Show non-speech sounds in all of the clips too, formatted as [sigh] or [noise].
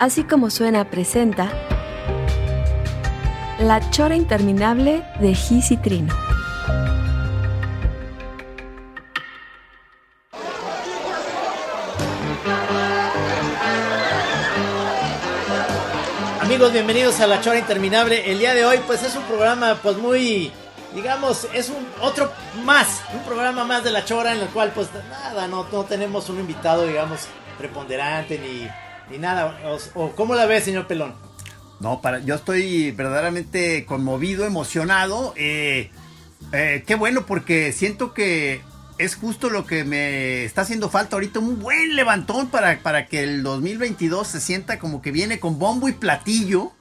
Así como suena presenta La chora interminable de Gis. Amigos, bienvenidos a La Chora Interminable. El día de hoy, pues es un programa, pues muy, digamos, es un otro más, un programa más de La Chora en el cual, pues nada, no, no tenemos un invitado, digamos, preponderante ni, ni nada. O, o, ¿Cómo la ves, señor Pelón? No, para, yo estoy verdaderamente conmovido, emocionado. Eh, eh, qué bueno, porque siento que es justo lo que me está haciendo falta ahorita, un buen levantón para, para que el 2022 se sienta como que viene con bombo y platillo.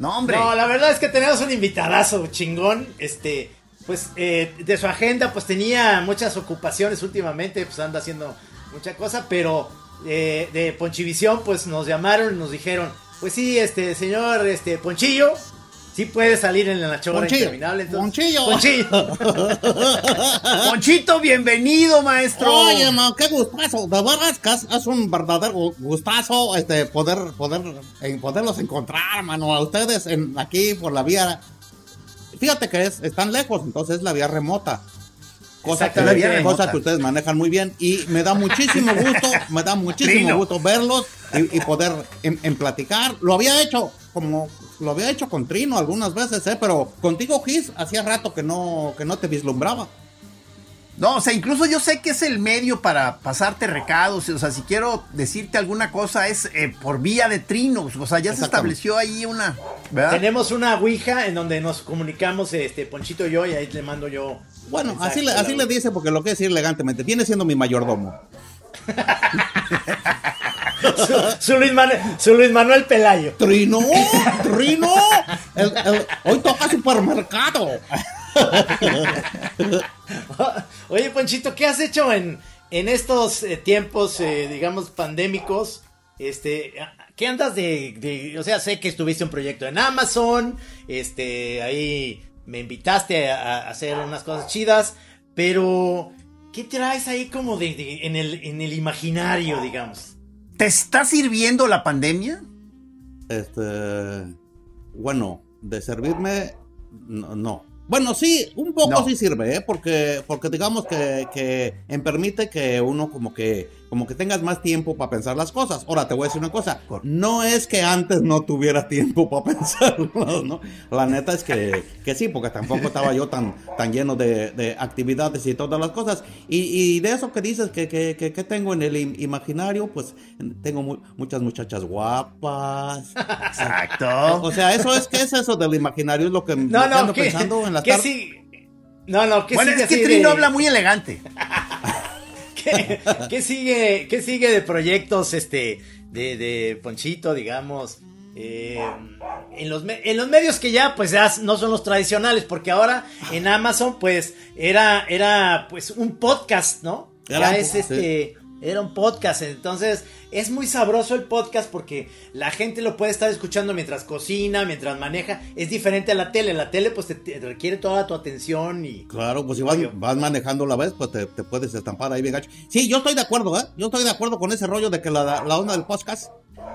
No, hombre. No, la verdad es que tenemos un invitadazo chingón, este, pues eh, de su agenda pues tenía muchas ocupaciones últimamente, pues anda haciendo mucha cosa, pero eh, de Ponchivisión pues nos llamaron y nos dijeron, pues sí, este señor este Ponchillo, sí puede salir en la chora Ponchillo, interminable. Entonces, Ponchillo. Ponchillo. [laughs] Ponchito, bienvenido, maestro. Oye, no, qué gustazo. De verdad es un verdadero gustazo este, poder, poder, eh, poderlos encontrar, mano. A ustedes en, aquí por la vía. Fíjate que es, están lejos, entonces es la vía remota. Cosa, que, cosa ustedes manejan muy bien. Y me da muchísimo gusto, me da muchísimo Trino. gusto verlos y, y poder en, en platicar. Lo había hecho como lo había hecho con Trino algunas veces, ¿eh? pero contigo, Gis, hacía rato que no, que no te vislumbraba. No, o sea, incluso yo sé que es el medio para pasarte recados. O sea, si quiero decirte alguna cosa es eh, por vía de trinos. O sea, ya se estableció ahí una. ¿Verdad? Tenemos una ouija en donde nos comunicamos este Ponchito y yo y ahí le mando yo. Bueno, así, le, así le dice porque lo que decir elegantemente. Viene siendo mi mayordomo. [laughs] su, su Luis Manuel, su Luis Manuel Pelayo. Trino, Trino. El- el- hoy toca supermercado. [laughs] Oye, Ponchito, ¿qué has hecho en, en estos eh, tiempos, eh, digamos, pandémicos? Este, ¿qué andas de, de- O sea, sé que estuviste un proyecto en Amazon, este, ahí me invitaste a, a hacer unas cosas chidas, pero ¿qué traes ahí como de, de- en, el, en el imaginario, digamos? ¿Te está sirviendo la pandemia? Este, bueno, de servirme, no. no. Bueno, sí, un poco No. sí sirve, ¿eh? porque, porque digamos que, que en permite que uno como que, como que tengas más tiempo para pensar las cosas. Ahora, te voy a decir una cosa, no es que antes no tuviera tiempo para [laughs] pensarlo, ¿no? La neta es que, que sí, porque tampoco estaba yo tan, tan lleno de, de actividades y todas las cosas. Y, y de eso que dices que, que, que, que tengo en el im- imaginario, pues tengo mu- muchas muchachas guapas. [laughs] Exacto. O sea, eso es, ¿qué es eso del imaginario? Es lo que, No, que no, ando ¿qué, pensando en la qué tarde. sigue? No, no, ¿qué bueno, sigue es que Trino de- habla muy elegante. [laughs] ¿Qué, qué sigue, ¿Qué sigue de proyectos este de, de Ponchito, digamos? eh, en, los, en los medios que ya pues ya no son los tradicionales, porque ahora en Amazon pues era, era pues un podcast, ¿no? Ya es este, era un podcast, entonces es muy sabroso el podcast porque la gente lo puede estar escuchando mientras cocina, mientras maneja, es diferente a la tele, la tele pues te, te requiere toda tu atención y... Claro, pues si vas, vas manejando la vez, pues te, te puedes estampar ahí bien gacho. Sí, yo estoy de acuerdo, ¿eh? Yo estoy de acuerdo con ese rollo de que la, la onda del podcast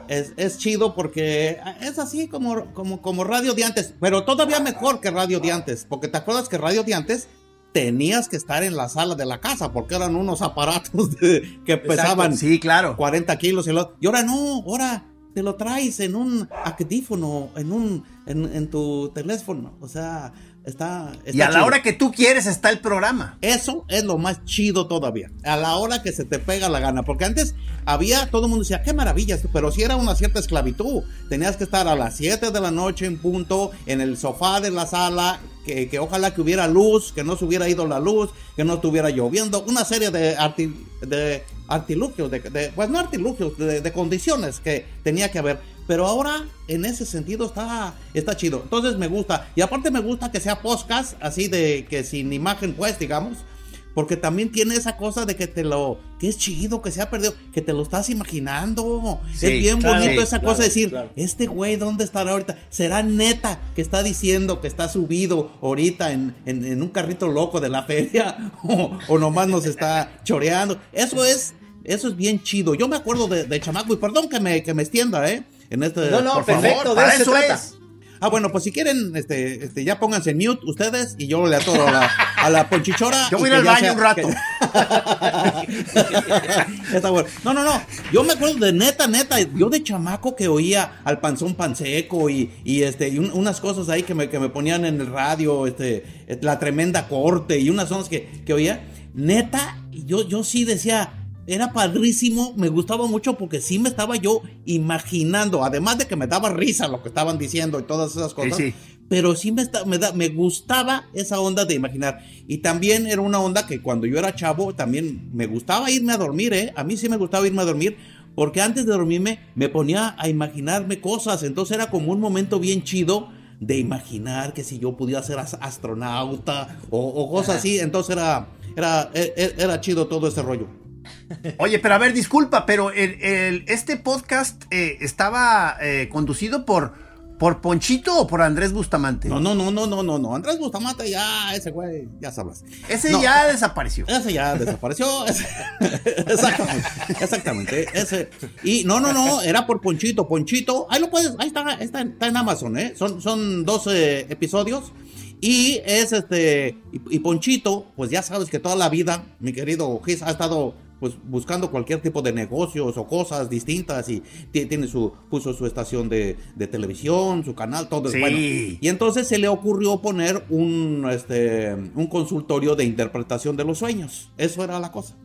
es, es chido porque es así como, como, como radio de antes, pero todavía mejor que radio de antes, porque te acuerdas que radio de antes tenías que estar en la sala de la casa porque eran unos aparatos de- que pesaban Sí, claro. 40 kilos y, lo- y ahora no, ahora te lo traes en un actífono, en un en, en tu teléfono, o sea, está, Y a la hora que tú quieres está el programa. Eso es lo más chido todavía. A la hora que se te pega la gana. Porque antes había, todo el mundo decía, qué maravilla, pero si era una cierta esclavitud. Tenías que estar a las 7 de la noche en punto, en el sofá de la sala, que, que ojalá que hubiera luz, que no se hubiera ido la luz, que no estuviera lloviendo. Una serie de, arti- de artilugios, de, de- pues no artilugios, de, de condiciones que tenía que haber. Pero ahora, en ese sentido, está, está chido. Entonces me gusta. Y aparte me gusta que sea podcast, así de que sin imagen, pues, digamos. Porque también tiene esa cosa de que te lo, que es chido, que se ha perdido, que te lo estás imaginando. Sí, es bien claro, bonito sí, esa claro, cosa de decir, claro. este güey, ¿dónde estará ahorita? ¿Será neta que está diciendo que está subido ahorita en, en- en un carrito loco de la feria? [laughs] ¿O, o nomás nos está choreando? Eso es, eso es bien chido. Yo me acuerdo de, de chamaco, y perdón que me, que me extienda, ¿eh? En este, No, no, por favor. perfecto, de para eso se eso trata. es. Ah, bueno, pues si quieren, este, este, ya pónganse en mute ustedes y yo le atoro a la, a la ponchichora. Yo voy al baño sea- un rato. que- [laughs] Está bueno. No, no, no. Yo me acuerdo de neta, neta. Yo de chamaco que oía al panzón panseco y, y este, y un- unas cosas ahí que me, que me ponían en el radio, este, la tremenda corte y unas zonas que, que oía. Neta, yo, yo sí decía, era padrísimo, me gustaba mucho porque sí me estaba yo imaginando, además de que me daba risa lo que estaban diciendo y todas esas cosas, sí. pero sí me, esta- me, da- me gustaba esa onda de imaginar. Y también era una onda que cuando yo era chavo, también me gustaba irme a dormir, ¿eh? A mí sí me gustaba irme a dormir, porque antes de dormirme me ponía a imaginarme cosas, entonces era como un momento bien chido de imaginar que si yo pudiera ser as- astronauta o, o cosas así, entonces era, era, e- e- era chido todo ese rollo. Oye, pero a ver, disculpa, pero el, el- este podcast eh, estaba eh, conducido por, por Ponchito o por Andrés Bustamante. No, no, no, no, no, no, no, Andrés Bustamante ya, ese güey, ya sabes. Ese No. ya desapareció. Ese ya desapareció. ese- [laughs] exactamente. Exactamente. Ese. Y no, no, no. Era por Ponchito. Ponchito. Ahí lo puedes. Ahí está. Está, está en Amazon, ¿eh? Son, son 12 episodios. Y es este. Y, y Ponchito, pues ya sabes que toda la vida, mi querido Gis, ha estado. Pues buscando cualquier tipo de negocios o cosas distintas y ti- tiene su, puso su estación de, de televisión, su canal, todo Sí. bueno. Y entonces se le ocurrió poner un, este, un consultorio de interpretación de los sueños. Eso era la cosa.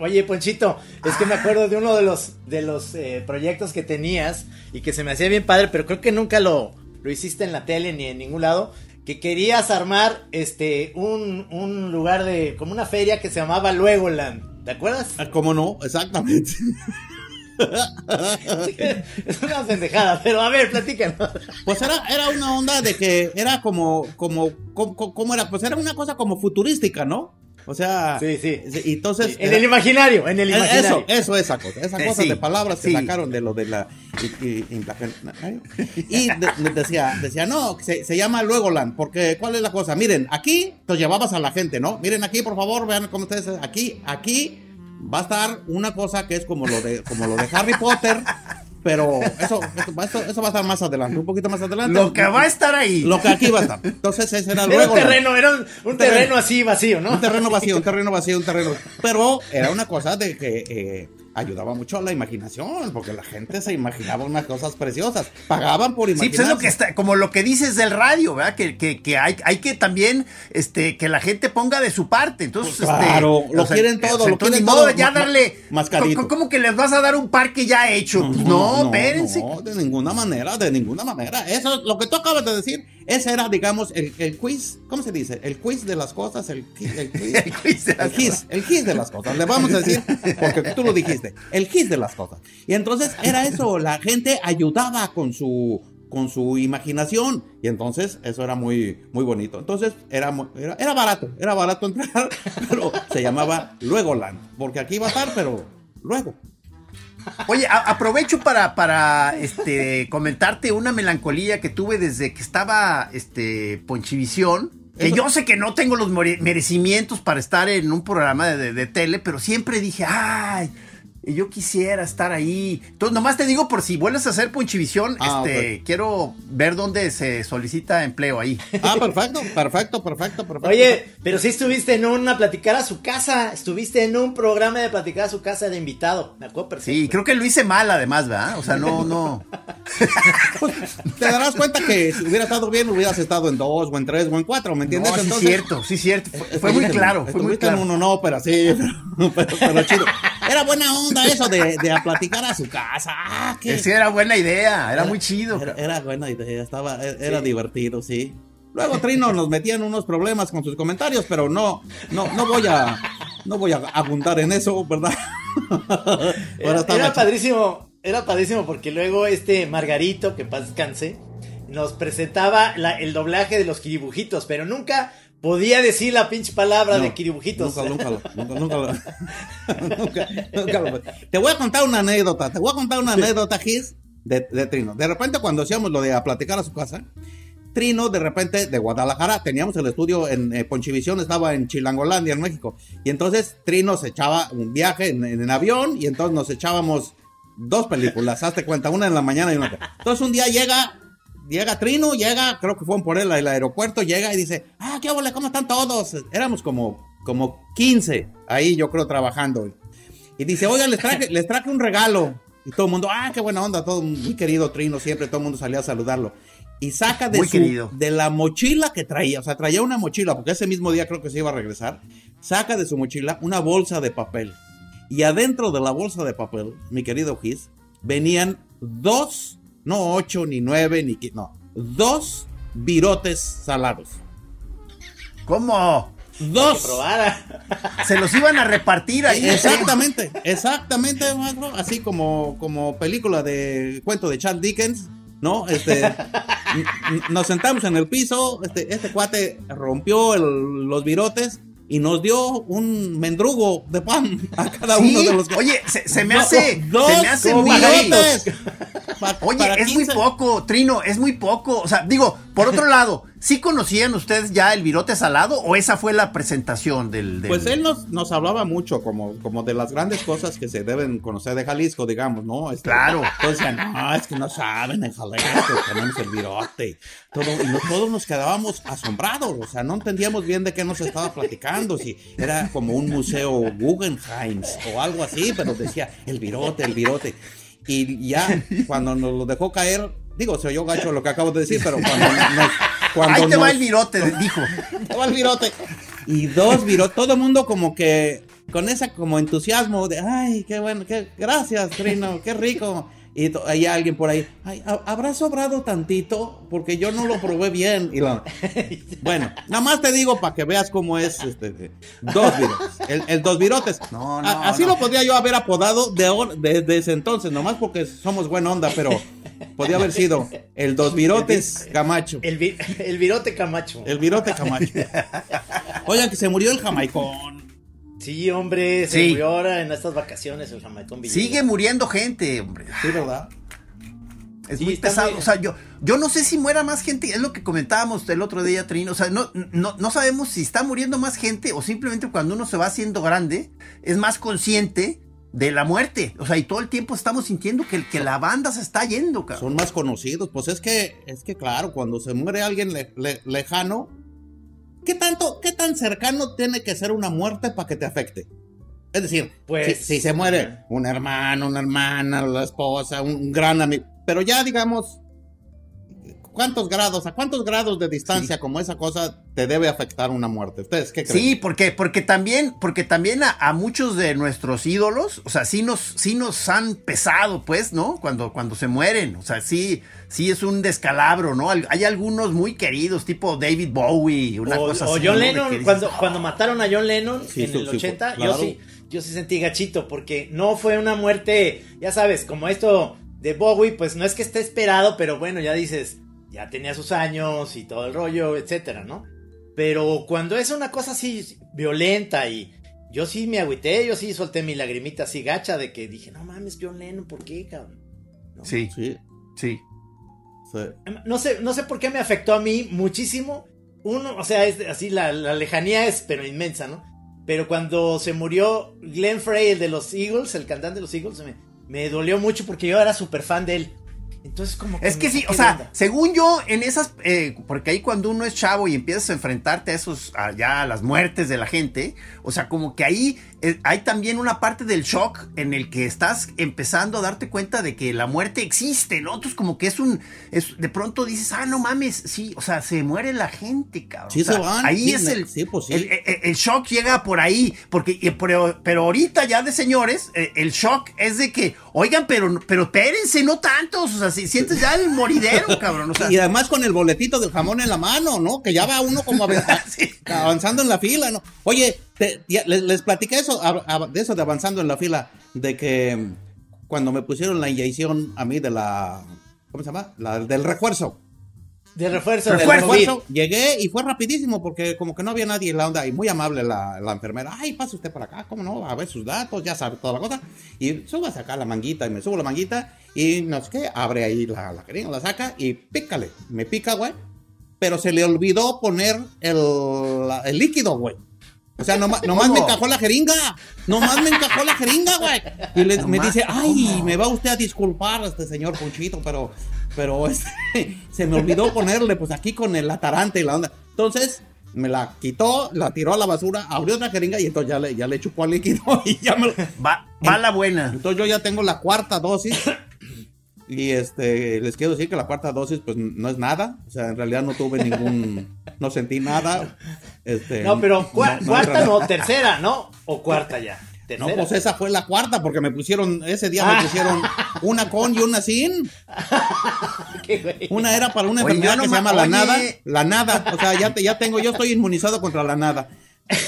Oye, Ponchito, es que me acuerdo de uno de los, de los eh, proyectos que tenías y que se me hacía bien padre, pero creo que nunca lo, lo hiciste en la tele ni en ningún lado. Que querías armar este un, un lugar de. como una feria que se llamaba Luegoland. ¿Te acuerdas? Ah, ¿Cómo no? Exactamente. [laughs] es una pendejada, pero a ver, platícanos. Pues era, era una onda de que era como, como, como, como era, pues era una cosa como futurística, ¿no? O sea, Sí, sí. y entonces En el imaginario, en el Eh, imaginario. Eso, eso, esa cosa, esa Eh, cosa sí, de palabras que sacaron de lo de la y, y- y- y de- de- decía, decía, no, se, se llama Luegoland, porque ¿cuál es la cosa? Miren, aquí te llevabas a la gente, ¿no? Miren aquí, por favor, vean cómo ustedes, aquí, aquí va a estar una cosa que es como lo de, como lo de Harry Potter, pero eso, eso, va a estar más adelante, un poquito más adelante. Lo que va a estar ahí. Lo que aquí va a estar. Entonces ese era Era un terreno, era un, un terreno, terreno. así vacío, ¿no? Un terreno vacío, un terreno vacío, un terreno. Pero era una cosa de que eh, ayudaba mucho a la imaginación, porque la gente se imaginaba unas cosas preciosas. Pagaban por Sí, imaginar. pues es lo que está, como lo que dices del radio, ¿verdad? Que, que, que hay, hay que también, este, que la gente ponga de su parte. Entonces, Pues claro, este, lo quieren todo, lo quieren todo ya darle, mascarito. ¿cómo que les vas a dar un parque ya hecho? Pues no, espérense. no, de ninguna manera, de ninguna manera. Eso, lo que tú acabas de decir, ese era, digamos, el, el quiz, ¿cómo se dice? El quiz de las cosas, el, el [laughs] quiz, El quiz de las el quiz, el quiz de las cosas. Le vamos a decir, porque tú lo dijiste, el quiz de las cosas. Y entonces era eso, la gente ayudaba con su con su imaginación y entonces eso era muy muy bonito. Entonces era era, era barato, era barato entrar, [laughs] pero se llamaba Luegoland, porque aquí iba a estar, pero luego. Oye, aprovecho para, para este, comentarte una melancolía que tuve desde que estaba este, Ponchivisión. Que yo sé que no tengo los merecimientos para estar en un programa de, de- de tele, pero siempre dije, ay, yo quisiera estar ahí. Entonces, nomás te digo por si vuelves a hacer Ponchivisión, Ah, este, quiero ver dónde se solicita empleo ahí. Ah, perfecto, perfecto, perfecto, perfecto. Oye, pero sí estuviste en una platicar a su casa, estuviste en un programa de platicar a su casa de invitado, me acuerdo perfecto. Sí, creo que lo hice mal además, ¿verdad? O sea, no, no. te darás cuenta que si hubiera estado bien, hubieras estado en dos, o en tres, o en cuatro, ¿me entiendes? No, sí Entonces, cierto, sí es cierto. Fue, fue muy claro, fue muy estuviste en claro. uno, no, pero sí, pero, [laughs] pero- pero chido. Era buena onda eso de, de a platicar a su casa. Ah, qué- Esa era buena idea, era muy chido. Era, buena idea, estaba, e- era divertido, sí. Luego Trino nos metía en unos problemas con sus comentarios, pero no, no, no voy a, no voy a abundar en eso, ¿verdad? [laughs] Era, padrísimo, era padrísimo porque luego este Margarito, que paz descanse, nos presentaba la- el doblaje de los kiribujitos, pero nunca podía decir la pinche palabra No, de kiribujitos. Nunca, nunca, lo- nunca, nunca, lo- [laughs] nunca, nunca lo- Te voy a contar una anécdota, te voy a contar una anécdota, Gis, de, de Trino. De repente, cuando hacíamos lo de a platicar a su casa, Trino, de repente, de Guadalajara, teníamos el estudio en eh, Ponchivisión, estaba en Chilangolandia, en México. Y entonces Trino se echaba un viaje en, en avión y entonces nos echábamos dos películas, hazte cuenta, una en la mañana y una. Entonces un día llega llega Trino, llega, creo que fueron por él al aeropuerto, llega y dice, ah, qué hola, ¿cómo están todos? Éramos como, como 15 ahí, yo creo, trabajando. Y dice, oigan, les traje, [laughs] les traje un regalo. Y todo el mundo, ah, qué buena onda, todo muy querido Trino, siempre todo el mundo salía a saludarlo. Y saca de, su- de la mochila que traía, o sea, traía una mochila, porque ese mismo día creo que se iba a regresar, saca de su mochila una bolsa de papel. Y adentro de la bolsa de papel, mi querido Gis, venían dos, no ocho, ni nueve, ni qui- no, dos virotes salados. ¿Cómo? Dos. Se los iban a repartir ahí. Exactamente, exactamente, maestro. Así como, como película de cuento de Charles Dickens, ¿no? Este, nos sentamos en el piso, este, este cuate rompió el- los virotes y nos dio un mendrugo de pan a cada Sí, uno de los que- Oye, se, se me hace, dos se me hace muy. Pa- Oye, es muy 15. poco, Trino, es muy poco. O sea, digo, por otro lado, ¿sí conocían ustedes ya el virote salado o esa fue la presentación del... del- Pues él nos, nos hablaba mucho como, como de las grandes cosas que se deben conocer de Jalisco, digamos, ¿no? Este, Claro. Entonces decían, no, es que no saben, en Jalisco tenemos el virote. Todo, y no- todos nos quedábamos asombrados, o sea, no entendíamos bien de qué nos estaba platicando, si era como un museo Guggenheim o algo así, pero decía, el virote, el virote. Y ya cuando nos lo dejó caer, digo, se oyó gacho lo que acabo de decir, pero cuando nos... Cuando Ahí te va el virote, dijo. te va el virote. Y dos virotes, todo el mundo como que con esa como entusiasmo de, ay, qué bueno, qué, gracias, Trino, qué rico. Y hay alguien por ahí, ay, ¿ha- ¿habrá sobrado tantito? Porque yo no lo probé bien. Y [laughs] bueno, nada más te digo para que veas cómo es este, dos virotes. El, el dos virotes. No, no, así no. lo podría yo haber apodado de, ahora- de- desde entonces, nomás porque somos buena onda, pero podría haber sido el dos virotes Camacho. El, vi- el virote Camacho. El virote Camacho. [laughs] Oigan, que se murió el jamaicón. Sí, hombre, se Sí. murió ahora en estas vacaciones el jamaicón Villegas. Sigue muriendo gente, hombre. Sí, ¿verdad? Es Sí, muy pesado. muy- O sea, yo, yo no sé si muera más gente. Es lo que comentábamos el otro día, Trino. O sea, no, no, no sabemos si está muriendo más gente o simplemente cuando uno se va haciendo grande es más consciente de la muerte. O sea, y todo el tiempo estamos sintiendo que, que la banda se está yendo, cabrón. Son más conocidos. Pues es que, es que claro, cuando se muere alguien le- le- lejano, ¿qué tanto, qué tan cercano tiene que ser una muerte para que te afecte? Es decir, Pues- si, si se muere un hermano, una hermana, la esposa, un, un gran amigo, pero ya digamos, ¿cuántos grados, a cuántos grados de distancia como esa cosa te debe afectar una muerte? ¿Ustedes qué creen? Sí, porque, porque también, porque también a, a muchos de nuestros ídolos, o sea, sí nos, sí nos han pesado, pues, ¿no? Cuando, cuando se mueren. O sea, sí, sí es un descalabro, ¿no? Hay algunos muy queridos, tipo David Bowie, una o, cosa o así. John ¿no? De Lennon, que dices, cuando, cuando mataron a John Lennon Sí, en sí, el sí, 80, claro. yo sí, yo sí sentí gachito, porque no fue una muerte, ya sabes, como esto de Bowie, pues no es que esté esperado, pero bueno, ya dices, ya tenía sus años y todo el rollo, etcétera, ¿no? Pero cuando es una cosa así violenta y yo sí me agüité, yo sí solté mi lagrimita así gacha de que dije, no mames, John Lennon, ¿por qué, cabrón? ¿No? Sí, Sí, sí. sí. No sé, no sé por qué me afectó a mí muchísimo. Uno, o sea, es así, la, la lejanía es pero inmensa, ¿no? Pero cuando se murió Glenn Frey, el de los Eagles, el cantante de los Eagles, me, me dolió mucho porque yo era súper fan de él. Entonces, como Es me que sí, o sea, onda. según yo, en esas, eh, porque ahí cuando uno es chavo y empiezas a enfrentarte a esos, a ya a las muertes de la gente, o sea, como que ahí eh, hay también una parte del shock en el que estás empezando a darte cuenta de que la muerte existe, ¿no? Entonces como que es un, es, de pronto dices, ah, no mames, sí, o sea, se muere la gente, cabrón. Sí O sea, se van, Ahí sí, es el, sí, pues sí. el, el- el shock llega por ahí, porque, y- pero, pero ahorita ya de señores, eh, el shock es de que, oigan, pero, pero espérense, no tantos, o sea, si sientes ya el moridero, [laughs] cabrón, o sea. Y además con el boletito del jamón en la mano, ¿no? Que ya va uno como [laughs] Sí. avanzando en la fila, ¿no? Oye, te- ya, les, les platiqué eso, a- a- de eso de avanzando en la fila, de que mm, cuando me pusieron la inyección a mí de la, ¿cómo se llama? La, del refuerzo. De refuerzo, del Refuerzo. Llegué y fue rapidísimo porque como que no había nadie en la onda y muy amable la, la enfermera. Ay, pasa usted por acá, ¿cómo no? A ver sus datos, ya sabe toda la cosa. Y súbase acá la manguita y me subo la manguita y no sé qué, abre ahí la, la jeringa, la saca y pícale. Me pica, güey. Pero se le olvidó poner el, el líquido, güey. O sea, nomás, nomás me encajó la jeringa. Nomás me encajó la jeringa, güey. Y le- me dice, ay, me va usted a disculpar, este señor Ponchito, pero, pero este, [laughs] se me olvidó ponerle, pues aquí con el atarante y la onda. Entonces, me la quitó, la tiró a la basura, abrió otra jeringa y entonces ya le, ya le chupó el líquido [laughs] y ya me lo- Va, va la buena. Entonces yo ya tengo la cuarta dosis. Y este, les quiero decir que la cuarta dosis, pues no es nada. O sea, en realidad no tuve ningún, [laughs] no sentí nada. Este, No, pero cua- no, cuarta no, tercera, ¿no? O cuarta ya. Tercera. No, pues esa fue la cuarta, porque me pusieron, ese día Ah. me pusieron una con y una sin. [laughs] Qué güey. Una era para una Oye, enfermedad que se ma- llama la nada. La nada. O sea, ya, te, ya tengo, yo estoy inmunizado contra la nada. [laughs]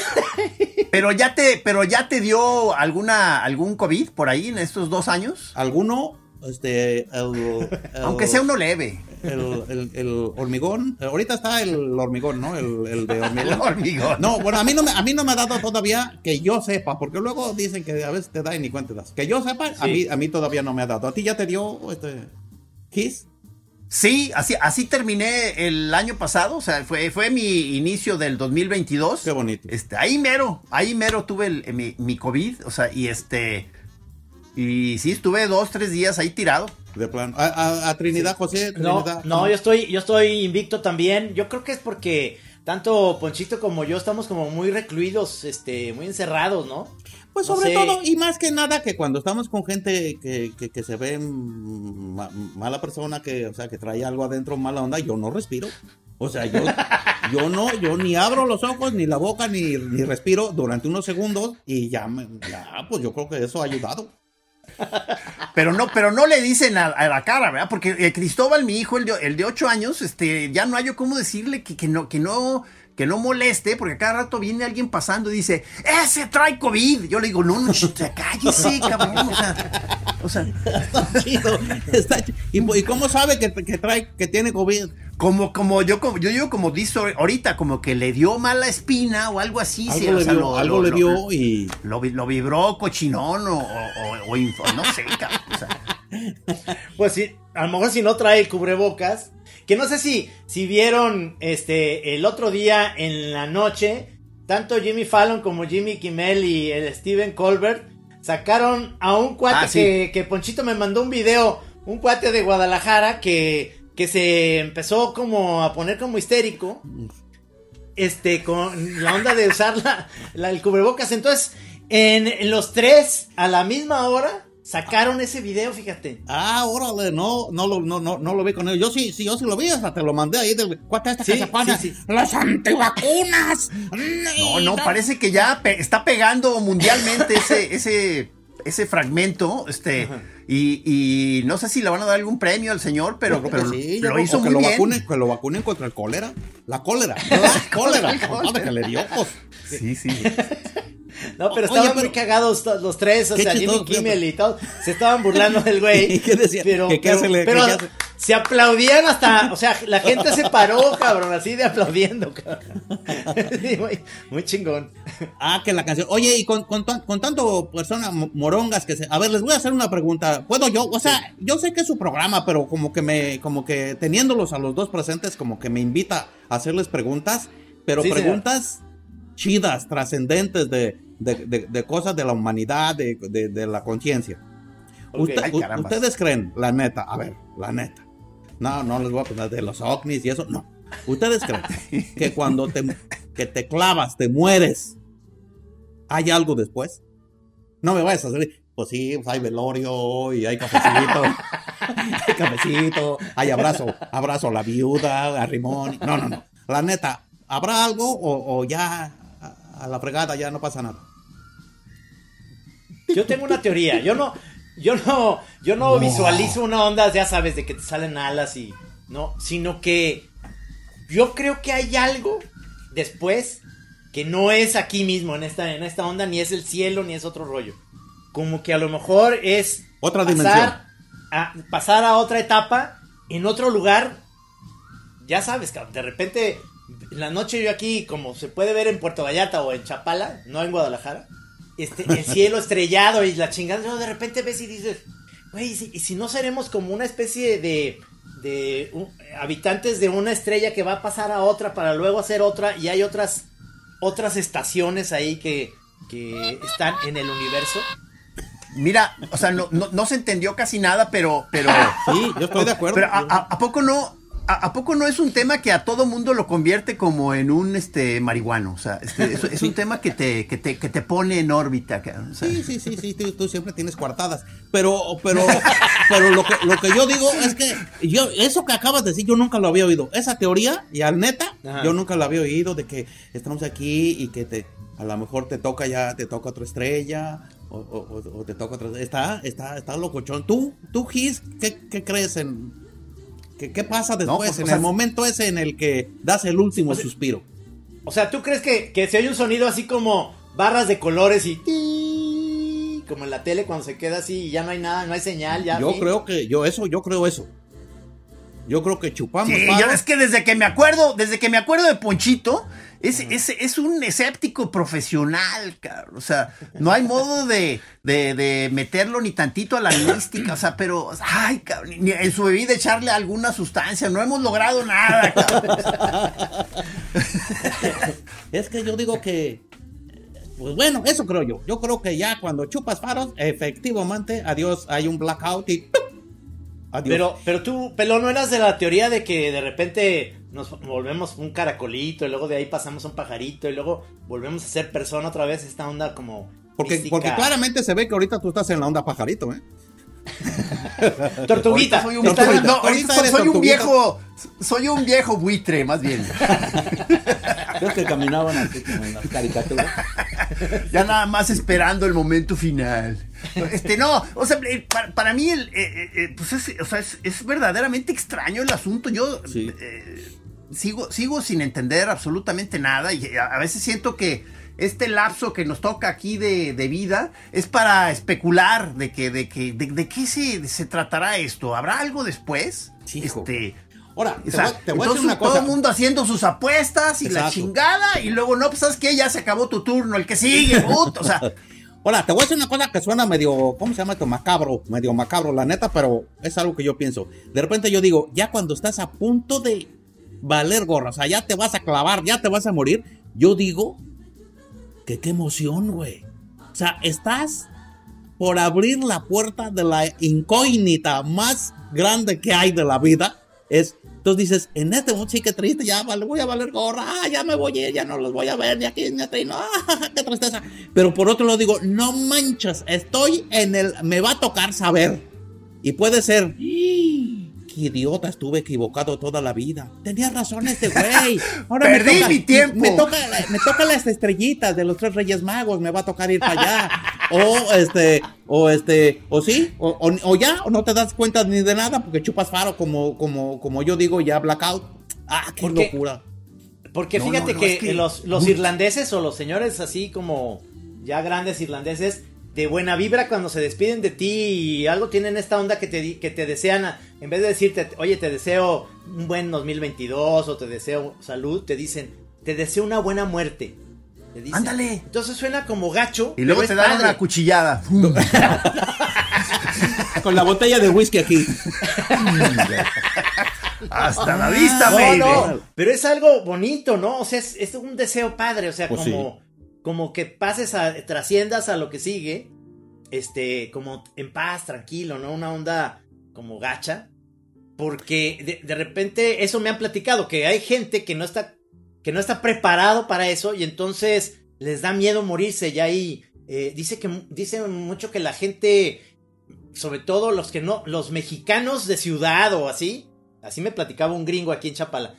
Pero ya te, pero ya te dio alguna, algún COVID por ahí en estos dos años. Alguno, este, el, el- Aunque sea uno leve. el, hormigón. Ahorita está el hormigón, ¿no? El, de [laughs] hormigón. Hormigón. No, bueno, a mí no, me, a mí no me ha dado todavía que yo sepa, porque luego dicen que a veces te da y ni cuenta das. Que yo sepa, a, mí, a mí todavía no me ha dado. ¿A ti ya te dio este Kiss? Sí, así, así terminé el año pasado, o sea, fue, fue mi inicio del 2022. Qué bonito. Este, ahí mero, ahí mero tuve mi COVID, o sea, y este, y sí, estuve dos, tres días ahí tirado. De plano. A, a- a Trinidad, José. No, Trinidad, no, yo estoy, yo estoy invicto también. Yo creo que es porque tanto Ponchito como yo estamos como muy recluidos, este, muy encerrados, ¿no? Pues No sobre sé. todo, y más que nada, que cuando estamos con gente que, que, que se ve ma- mala persona, que, o sea, que trae algo adentro, mala onda, yo no respiro. O sea, yo, [laughs] yo no, yo ni abro los ojos, ni la boca, ni, ni respiro durante unos segundos, y ya, me, ya, pues yo creo que eso ha ayudado. Pero no, pero no le dicen a, la cara, ¿verdad? Porque eh, Cristóbal, mi hijo, el de, el de ocho años, este, ya no hay yo cómo decirle que, que no, que no, que no moleste, porque cada rato viene alguien pasando y dice, ese trae COVID. Yo le digo, no, no, cállese, cabrón. O sea, o sea, Está chido, está chido. ¿Y, y cómo sabe que, que trae, que tiene COVID? como, como yo, como, yo digo, como dice ahorita, como que le dio mala espina o algo así. sí, Algo o le sea, vio, lo- algo lo- le lo- vio y... Lo, vi- lo vibró cochinón o, o, o- o info- no sé, cabrón. O sea, [laughs] Pues sí, a lo mejor si no trae el cubrebocas. Que no sé si, si vieron este el otro día en la noche, tanto Jimmy Fallon como Jimmy Kimmel y el Steven Colbert sacaron a un cuate Ah, sí. que, que Ponchito me mandó un video, un cuate de Guadalajara que, que se empezó como a poner como histérico. Este, con la onda de usar la, la- el cubrebocas. Entonces, en, en los tres, a la misma hora, sacaron ese video, fíjate. Ah, órale, no, no lo, no, no, no lo vi con él. Yo sí, sí, yo sí lo vi, hasta te lo mandé ahí del cuate este Sí, que sí, sí. ¡Las antivacunas! No, no, parece que ya pe- está pegando mundialmente ese, [laughs] ese, ese fragmento, este, y, y no sé si le van a dar algún premio al señor, pero, pero sí, lo hizo o que muy lo bien. vacunen, que lo vacunen contra el cólera. La cólera. [laughs] ¿no? La cólera. todo que le dio, pues. Sí, sí. [laughs] No, pero Oye, estaban pero- muy cagados los tres, o sea, Jimmy Kimmel y todo. Se estaban burlando del güey. [laughs] ¿Y qué decía? Pero, ¿Que qué pero, pero qué se aplaudían hasta, o sea, la gente se paró, [laughs] cabrón, así de aplaudiendo, cabrón. [laughs] Sí, muy, muy chingón. Ah, que la canción. Oye, y con, con, con tanto personas mo- morongas que se. A ver, les voy a hacer una pregunta. ¿Puedo yo? O sea, yo sé que es su programa, pero como que me. Como que teniéndolos a los dos presentes, como que me invita a hacerles preguntas. Pero Sí, señor. Chidas, trascendentes de, de, de- de cosas de la humanidad, de, la conciencia. Ok. Usted- ustedes creen, la neta, a ver, la neta. No, no les voy a poner de los ovnis y eso, no. Ustedes creen [laughs] que cuando te, que te clavas, te mueres, hay algo después. No me vayas a hacer, pues sí, pues hay velorio y hay cafecito, [laughs] hay cafecito, hay abrazo, abrazo a la viuda, a Rimón. No, no, no. La neta, ¿habrá algo o, o ya a, la fregada ya no pasa nada? Yo tengo una teoría. Yo no, yo no, yo no visualizo una onda, ya sabes, de que te salen alas y no, sino que yo creo que hay algo después que no es aquí mismo, en esta, en esta onda, ni es el cielo, ni es otro rollo. Como que a lo mejor es Otra pasar, dimensión. A, pasar a otra etapa en otro lugar. Ya sabes, de repente, en la noche yo aquí, como se puede ver en Puerto Vallarta o en Chapala, no en Guadalajara, este, el [laughs] cielo estrellado y la chingada, de repente ves y dices, güey, ¿y si, y si no seremos como una especie de, de uh, habitantes de una estrella que va a pasar a otra para luego hacer otra y hay otras, otras estaciones ahí que, que están en el universo? Mira, o sea, no, no, no se entendió casi nada, pero, pero, Sí, yo estoy de acuerdo. pero a, a- ¿a poco no, a, a poco no es un tema que a todo mundo lo convierte como en un este marihuano? O sea, este, es, es un tema que te, que te, que te pone en órbita. cabrón, o sea. Sí, sí, sí, sí, tú, tú siempre tienes coartadas. Pero, pero, pero lo que, lo que yo digo es que yo, eso que acabas de decir, yo nunca lo había oído. Esa teoría, y al neta, Ajá. yo nunca la había oído de que estamos aquí y que te, a lo mejor te toca ya, te toca otra estrella, o, o- o- o te toca otra, está, está, está locochón. Tú, tú, Gis, ¿qué, qué crees en, qué, qué pasa después, pues, o en sea, el momento ese en el que das el último suspiro? O sea, ¿tú crees que, que se oye un sonido así como barras de colores y... ti, Como en la tele cuando se queda así y ya no hay nada, no hay señal, ya... Yo creo que, yo eso, yo creo eso. Yo creo que chupamos. Sí, yo es que desde que me acuerdo, desde que me acuerdo de Ponchito, es, es, es un escéptico profesional, cabrón. O sea, no hay modo de, de, de meterlo ni tantito a la mística. O sea, pero, ay, cabrón, ni en su bebida echarle alguna sustancia. No hemos logrado nada, cabrón. [laughs] Es que yo digo que. Pues bueno, eso creo yo. Yo creo que ya cuando chupas faros, efectivamente, adiós, hay un blackout y. Pero, pero tú, Pelón, ¿no eras de la teoría de que de repente nos volvemos un caracolito y luego de ahí pasamos un pajarito y luego volvemos a ser persona otra vez? Esta onda como... porque, mística. porque claramente se ve que ahorita tú estás en la onda pajarito, ¿eh? [laughs] Tortuguita. Soy un, no, Ahorita soy, un viejo, soy un viejo buitre, más bien. [laughs] Creo que caminaban así como en las caricaturas. [laughs] Ya nada más esperando el momento final. Este, no, o sea, eh, para, para mí, el, eh, eh, eh, pues es, o sea, es, es verdaderamente extraño el asunto. Yo Sí. eh, sigo, sigo sin entender absolutamente nada y a, a veces siento que este lapso que nos toca aquí de, de vida es para especular de que, de que, de, de qué se, se tratará esto. ¿Habrá algo después? Sí, hijo. este, Ahora, o te sea, voy, te voy a entonces decir una todo cosa. el mundo haciendo sus apuestas y la chingada y luego no, pues sabes qué, ya se acabó tu turno, el que sigue, puto, o sea, [laughs] Ahora, te voy a decir una cosa que suena medio, ¿cómo se llama esto? Macabro, medio macabro, la neta, pero es algo que yo pienso. De repente yo digo, ya cuando estás a punto de valer gorra, o sea, ya te vas a clavar, ya te vas a morir, yo digo que qué emoción, güey. O sea, estás por abrir la puerta de la incógnita más grande que hay de la vida. Es, entonces dices, en este momento sí que triste, ya vale, voy a valer gorra, ah, ya me voy a ir, ya no los voy a ver, ni aquí, ni aquí, no, ah, [laughs] qué tristeza. Pero por otro lado digo, no manches, estoy en el, me va a tocar saber. Y puede ser, "Ih, qué idiota, estuve equivocado toda la vida. Tenía razón este güey. [laughs] Ahora me Perdí toca- mi tiempo. Me toca, me toca las estrellitas de los tres reyes magos, me va a tocar ir para allá. [laughs] O este, o este, o sí, o, o- o ya, o no te das cuenta ni de nada porque chupas faro como, como, como yo digo, ya blackout. Ah, qué locura. Porque No, fíjate no, no, que, es que- los, los irlandeses o los señores así como ya grandes irlandeses, de buena vibra cuando se despiden de ti y algo tienen esta onda que te, que te desean, en vez de decirte, oye, te deseo un buen 2022 o te deseo salud, te dicen, te deseo una buena muerte. Te dicen. Ándale. Entonces suena como gacho. y luego te dan padre. una cuchillada. [laughs] Con la botella de whisky aquí. [laughs] Hasta la vista, No, baby. no, pero es algo bonito, ¿no? O sea, es, es un deseo padre, o sea, Pues como, como que pases a, trasciendas a lo que sigue, este, como en paz, tranquilo, ¿no? Una onda como gacha, porque de, repente eso me han platicado, que hay gente que no está, que no está preparado para eso y entonces les da miedo morirse y ahí eh, dice que, dice mucho que la gente, sobre todo los que no, los mexicanos de ciudad o así, así me platicaba un gringo aquí en Chapala,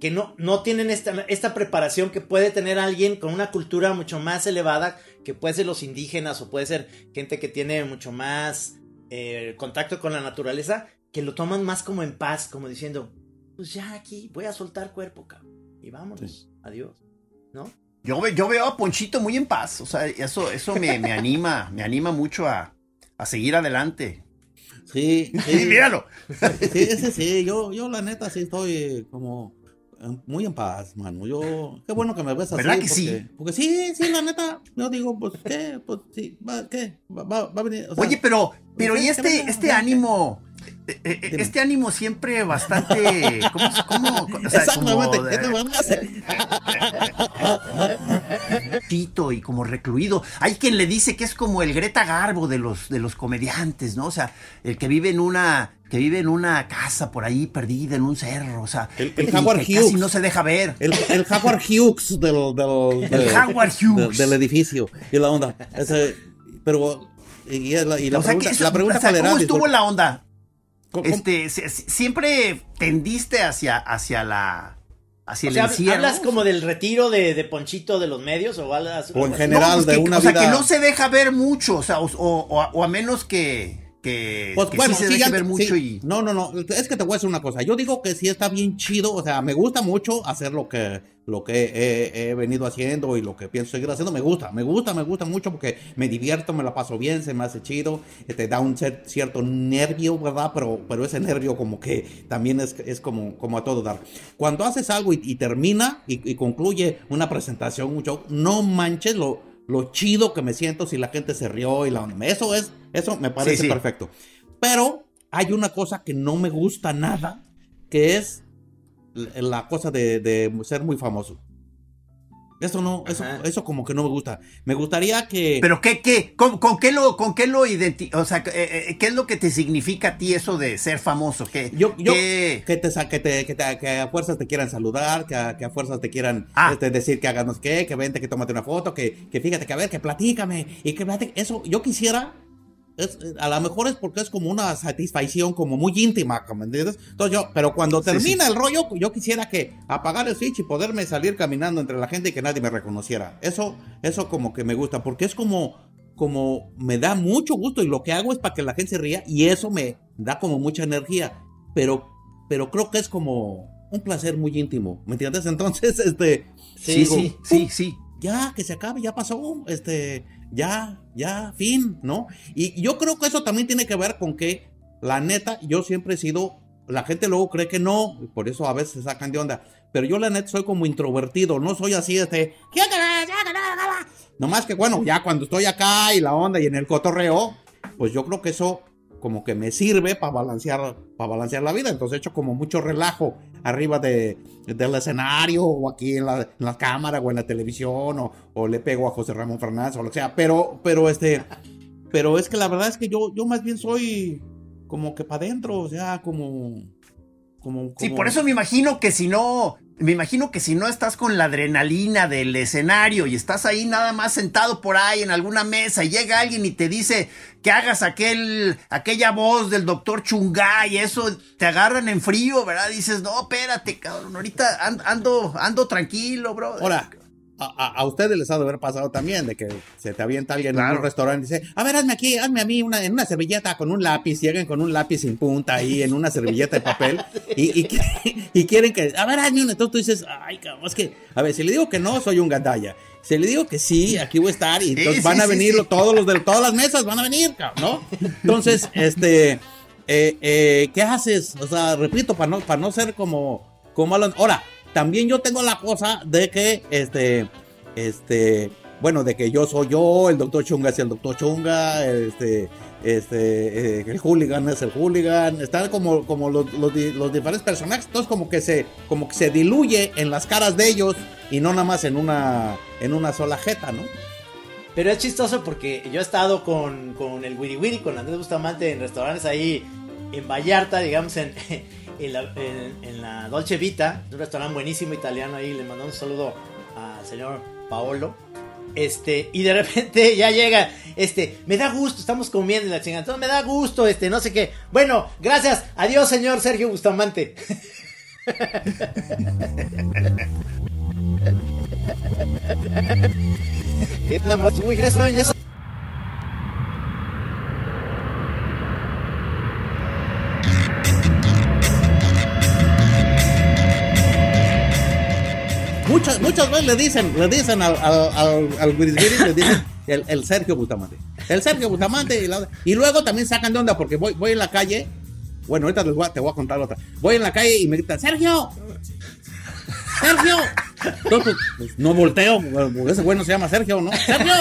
que no, no tienen esta, esta preparación que puede tener alguien con una cultura mucho más elevada, que puede ser los indígenas o puede ser gente que tiene mucho más eh, contacto con la naturaleza, que lo toman más como en paz, como diciendo, pues ya aquí voy a soltar cuerpo, cabrón, y vámonos, adiós, ¿no? Yo, yo veo a Ponchito muy en paz, o sea, eso, eso me, me anima, me anima mucho a, a seguir adelante. Sí, [laughs] Sí, sí. míralo. Sí, sí, sí, yo, yo la neta sí estoy como muy en paz, mano. Yo, qué bueno que me ves así. ¿Verdad que porque, sí? Porque sí, sí, la neta, yo digo, pues, ¿qué? Pues, sí, va, ¿qué? Va, va, va a venir, o sea, Oye, pero, pero ¿qué- y este, pasa? este ánimo, eh, eh, Dime. este ánimo siempre bastante, ¿cómo, cómo, o sea, Exactamente, como, ¿qué te van a hacer? [laughs] Y como recluido. Hay quien le dice que es como el Greta Garbo de los, de los comediantes, ¿no? O sea, el que vive en una, que vive en una casa por ahí perdida en un cerro, o sea, El- el Howard que casi Hughes. no se deja ver. El, el Howard Hughes del, del, El del- Howard Hughes. del- del edificio. Y la onda. Ese, pero, y, la, y la o sea, pregunta, eso- la pregunta o sea, ¿cómo estuvo la onda? ¿Cómo-? Este, si- si- siempre tendiste hacia, hacia la, hacia O el sea, encierro. ¿hablas como del retiro de, de Ponchito de los medios o hablas... O en general. pues de que- una o sea, vida- que no se deja ver mucho, o sea, o, o- o a, o a menos que, que, Pues que bueno, sí se sí, deje ver sí. mucho y... No, no, no. Es que te voy a decir una cosa. Yo digo que sí está bien chido. O sea, me gusta mucho hacer lo que, lo que he, he venido haciendo y lo que pienso seguir haciendo. Me gusta, me gusta, me gusta mucho porque me divierto, me la paso bien, se me hace chido. eh, Te da un cierto nervio, ¿verdad? Pero, pero ese nervio como que también es, es como, como a todo dar. Cuando haces algo y, y termina y, y concluye una presentación, un show, no manches lo, lo chido que me siento si la gente se rió y la Eso es, eso me parece sí. perfecto. Pero hay una cosa que no me gusta nada, que es la cosa de, de ser muy famoso. Eso no, eso, Ajá. eso como que no me gusta. Me gustaría que... Pero qué, qué, con, con qué lo, con qué lo identi o sea, eh, eh, qué es lo que te significa a ti eso de ser famoso, qué, Yo, yo qué- que te sa- que te, que te- que a fuerzas te quieran saludar, que a, que a fuerzas te quieran Ah. este, decir que hagas no sé qué, que vente, que tómate una foto, que, que fíjate, que a ver, que platícame, y que platique. Eso, yo quisiera, es, a lo mejor es porque es como una satisfacción como muy íntima, ¿me entiendes? Entonces yo, pero cuando Sí, termina sí. el rollo, yo quisiera que apagar el switch y poderme salir caminando entre la gente y que nadie me reconociera. Eso, eso como que me gusta, porque es como, como me da mucho gusto y lo que hago es para que la gente se ría y eso me da como mucha energía, pero, pero creo que es como un placer muy íntimo, ¿me entiendes? [laughs] Entonces, este, Sí, digo, sí, sí, sí. ya, que se acabe, ya pasó, este, ya, ya, fin, ¿no? Y yo creo que eso también tiene que ver con que, la neta, yo siempre he sido, la gente luego cree que no, y por eso a veces se sacan de onda, pero yo la neta soy como introvertido, no soy así, este, nomás que bueno, ya cuando estoy acá y la onda y en el cotorreo, pues yo creo que eso como que me sirve para balancear, para balancear la vida. Entonces he hecho como mucho relajo arriba de, del escenario o aquí en la, en la cámara o en la televisión o, o le pego a José Ramón Fernández o lo que sea. Pero, pero este, pero es que la verdad es que yo, yo más bien soy como que para adentro, o sea, como, como, Sí, como- por eso me imagino que si no, me imagino que si no estás con la adrenalina del escenario y estás ahí nada más sentado por ahí en alguna mesa y llega alguien y te dice que hagas aquel, aquella voz del doctor Chungá y eso te agarran en frío, ¿verdad? Dices, no, espérate, cabrón, ahorita and- ando, ando tranquilo, bro. Ahora, a, a- ustedes les ha de haber pasado también de que se te avienta alguien en un restaurante y dice, a ver, hazme aquí, hazme a mí una, en una servilleta con un lápiz, lleguen con un lápiz sin punta ahí en una servilleta de papel y, y, y quieren que, a ver, hazme una. Entonces tú dices, ay, cabrón, es que, a ver, si le digo que no, soy un gandalla. Si le digo que sí, aquí voy a estar y entonces sí, van a venir sí. todos los de todas las mesas, van a venir, cabrón, ¿no? Entonces, este, eh, eh, ¿qué haces? O sea, repito, para no, para no ser como, como Alan. Ahora, también yo tengo la cosa de que, este, este, bueno, de que yo soy yo, el doctor Chunga es el doctor Chunga, este, este, eh, el hooligan es el hooligan, están como, como los, los di- los diferentes personajes, entonces como que se, como que se diluye en las caras de ellos y no nada más en una, en una sola jeta, ¿no? Pero es chistoso porque yo he estado con, con el Wiri Wiri, con Andrés Bustamante en restaurantes ahí en Vallarta, digamos, en, en, la, Dolce Vita, un restaurante buenísimo italiano ahí. Le mandamos un saludo al señor Paolo. Este, y de repente [laughs] ya llega, este, me da gusto, estamos comiendo y la chingada, entonces me da gusto, este, no sé qué. Bueno, gracias, adiós, señor Sergio Bustamante. [laughs] Muchas, muchas veces le dicen, le dicen al, al, al, al Guiris le dicen el, el Sergio Bustamante. El Sergio Bustamante. Y, la- y luego también sacan de onda porque voy, voy en la calle. Bueno, ahorita les voy a- te voy a contar otra. Voy en la calle y me gritan, Sergio. Sergio. Entonces, pues, no volteo. Ese güey no se llama Sergio, ¿no? Sergio.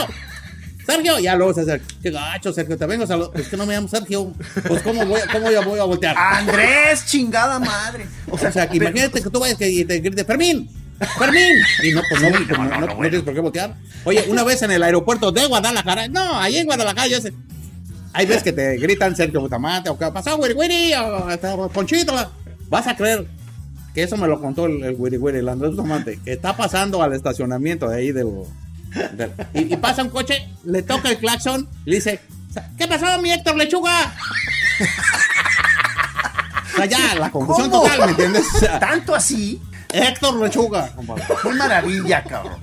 Sergio, ya luego se hace, qué gacho, Sergio, te vengo a saludar. Es que no me llamo Sergio. Pues, ¿cómo voy, cómo yo voy a voltear? Andrés, chingada madre. O sea, que imagínate que tú vayas que- y te grites, Fermín, Fermín. Y no, pues no, pues, no, no- no tienes por qué voltear. Oye, una vez en el aeropuerto de Guadalajara, no, ahí en Guadalajara ya se... Hay veces que te gritan Sergio Butamante o qué pasó, Wiri Wiri, o Ponchito. Vas a creer que eso me lo contó el, el Wiri Wiri, el Andrés Butamante, que está pasando al estacionamiento de ahí del... del- y, y pasa un coche, le toca el claxon y le dice, ¿qué pasó, mi Héctor Lechuga? O sea, ya, la confusión ¿Cómo? total, ¿me entiendes? O sea, Tanto así. Héctor Lechuga, compadre. Qué maravilla, cabrón.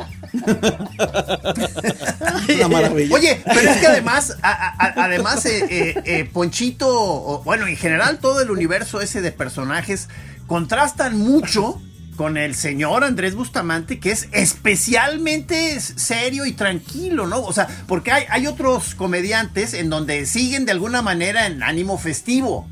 Una maravilla. Oye, pero es que además, a- a- además, eh, eh, eh, Ponchito, o, bueno, en general todo el universo ese de personajes contrastan mucho con el señor Andrés Bustamante, que es especialmente serio y tranquilo, ¿no? O sea, porque hay, hay otros comediantes en donde siguen de alguna manera en ánimo festivo.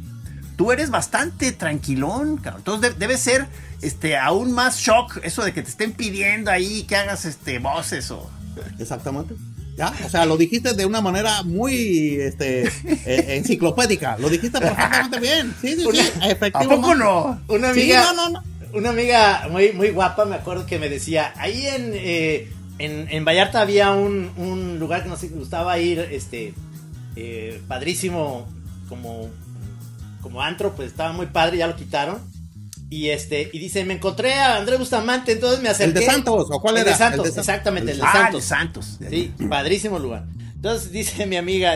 Tú eres bastante tranquilón, cabrón. Entonces de- debe ser este, aún más shock eso de que te estén pidiendo ahí que hagas este, voces o... Exactamente. Ya, o sea, lo dijiste de una manera muy este, [laughs] eh, enciclopédica. Lo dijiste perfectamente bien. Sí, sí, sí. ¿A Efectivamente. poco no? Una Sí, amiga, no, no, no. una amiga muy, muy guapa, me acuerdo que me decía, ahí en, eh, en, en Vallarta había un, un lugar que nos gustaba ir, este, eh, padrísimo, como, como antro, pues estaba muy padre, ya lo quitaron. Y este, y dice, me encontré a Andrés Bustamante, entonces me acerqué. ¿El de Santos o cuál El era? de Santos, El de San- exactamente, el de Ah, Santos. el Santos. Sí, padrísimo lugar. Entonces dice mi amiga,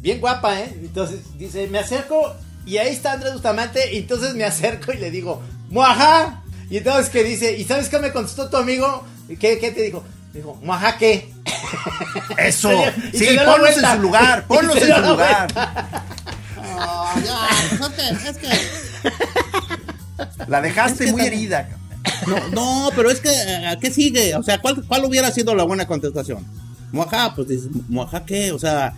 bien guapa, ¿eh? Entonces dice, me acerco y ahí está Andrés Bustamante. Y entonces me acerco y le digo, ¡Muajá! Y entonces que dice, ¿y sabes qué me contestó tu amigo? ¿Qué, qué te dijo? Dijo, ¿Muajá qué? Eso. [laughs] Y Sí, ponlos en su lugar. [laughs] Ponlos en su lugar. Ya, es que, La dejaste Es que muy también- herida. No, no, pero es que, ¿a qué sigue? O sea, ¿cuál, cuál hubiera sido la buena contestación? Moajá, pues dices, ¿Moajá qué? O sea,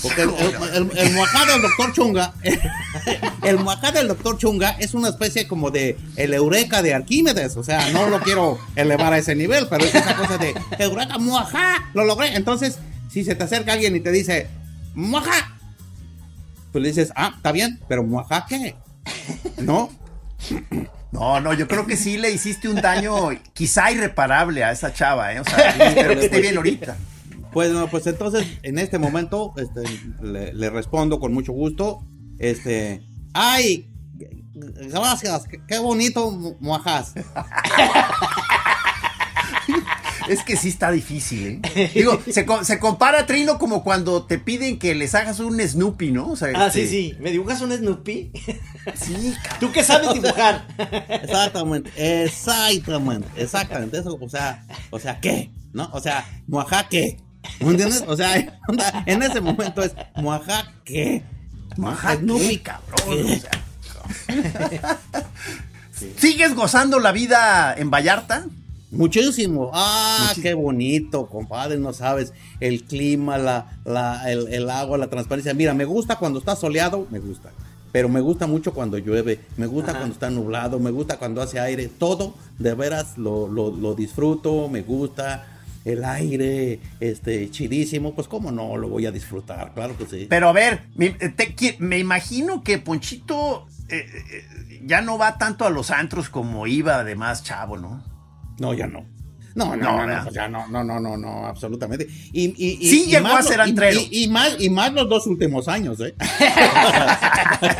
porque el, el, el, el Moajá del doctor Chunga, [laughs] el Moajá del doctor Chunga es una especie como de el Eureka de Arquímedes. O sea, no lo quiero elevar a ese nivel, pero es esa cosa de Eureka, Moajá, lo logré. Entonces, si se te acerca alguien y te dice, Moajá, pues le dices, ah, está bien, pero qué? ¿No? No, no, yo creo que sí le hiciste un daño quizá irreparable a esa chava, ¿eh? O sea, espero que esté bien ahorita. Pues, no, pues entonces, en este momento, este, le, le respondo con mucho gusto. Este, ay, gracias, qué, bonito moajas. Es que sí está difícil, ¿eh? Digo, se, co- se compara Trino como cuando te piden que les hagas un Snoopy, ¿no? O sea, Ah, este, sí, sí. ¿Me dibujas un Snoopy? Sí, [laughs] cabrón. ¿Tú qué sabes dibujar? Exactamente, exactamente, exactamente. Eso, o sea, o sea, ¿qué? ¿No? O sea, moajá qué. ¿Me entiendes? O sea, [laughs] en ese momento es moajá qué. Snoopy, qué cabrón. o sea. [laughs] ¿Sigues gozando la vida en Vallarta? Muchísimo. Ah, Muchísimo. qué bonito, compadre, no sabes. El clima, la, la, el, el agua, la transparencia. Mira, me gusta cuando está soleado, me gusta. Pero me gusta mucho cuando llueve, me gusta Ajá. cuando está nublado, me gusta cuando hace aire. Todo, de veras, lo, lo, lo disfruto, me gusta. El aire, este, chidísimo. Pues, ¿cómo no? Lo voy a disfrutar, claro que sí. Pero a ver, me, te qui- me imagino que Ponchito eh, eh, ya no va tanto a los antros como iba de más chavo, ¿no? No, ya no. No, no, No, no, pues ya no, no, no, no, no, absolutamente. Y, y, y- Sí y llegó a ser antrero. Y, y más, y más los dos últimos años, ¿eh? [laughs]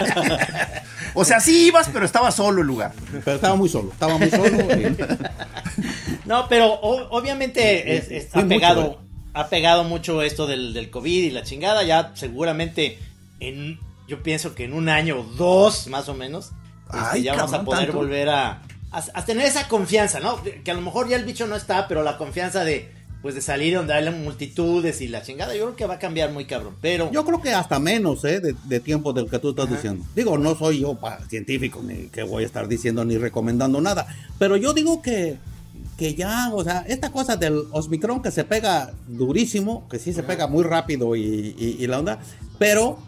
O sea, sí ibas, pero estaba solo el lugar. Pero estaba muy solo, estaba muy solo. y- [laughs] No, pero o- obviamente es- es- Fui ha mucho, pegado, eh. ha pegado mucho esto del, del COVID y la chingada. Ya seguramente en, yo pienso que en un año o dos más o menos, este, Ay, ya vamos a poder tanto. volver a, a, a tener esa confianza, ¿no? Que a lo mejor ya el bicho no está, pero la confianza de pues de salir donde hay multitudes y la chingada, yo creo que va a cambiar muy cabrón. Pero Yo creo que hasta menos, ¿eh? De, de tiempo del que tú estás diciendo. Digo, no soy yo pa- científico, ni que voy a estar diciendo ni recomendando nada. Pero yo digo que, que ya, o sea, esta cosa del Osmicron que se pega durísimo, que sí se pega muy rápido y, y- y la onda, pero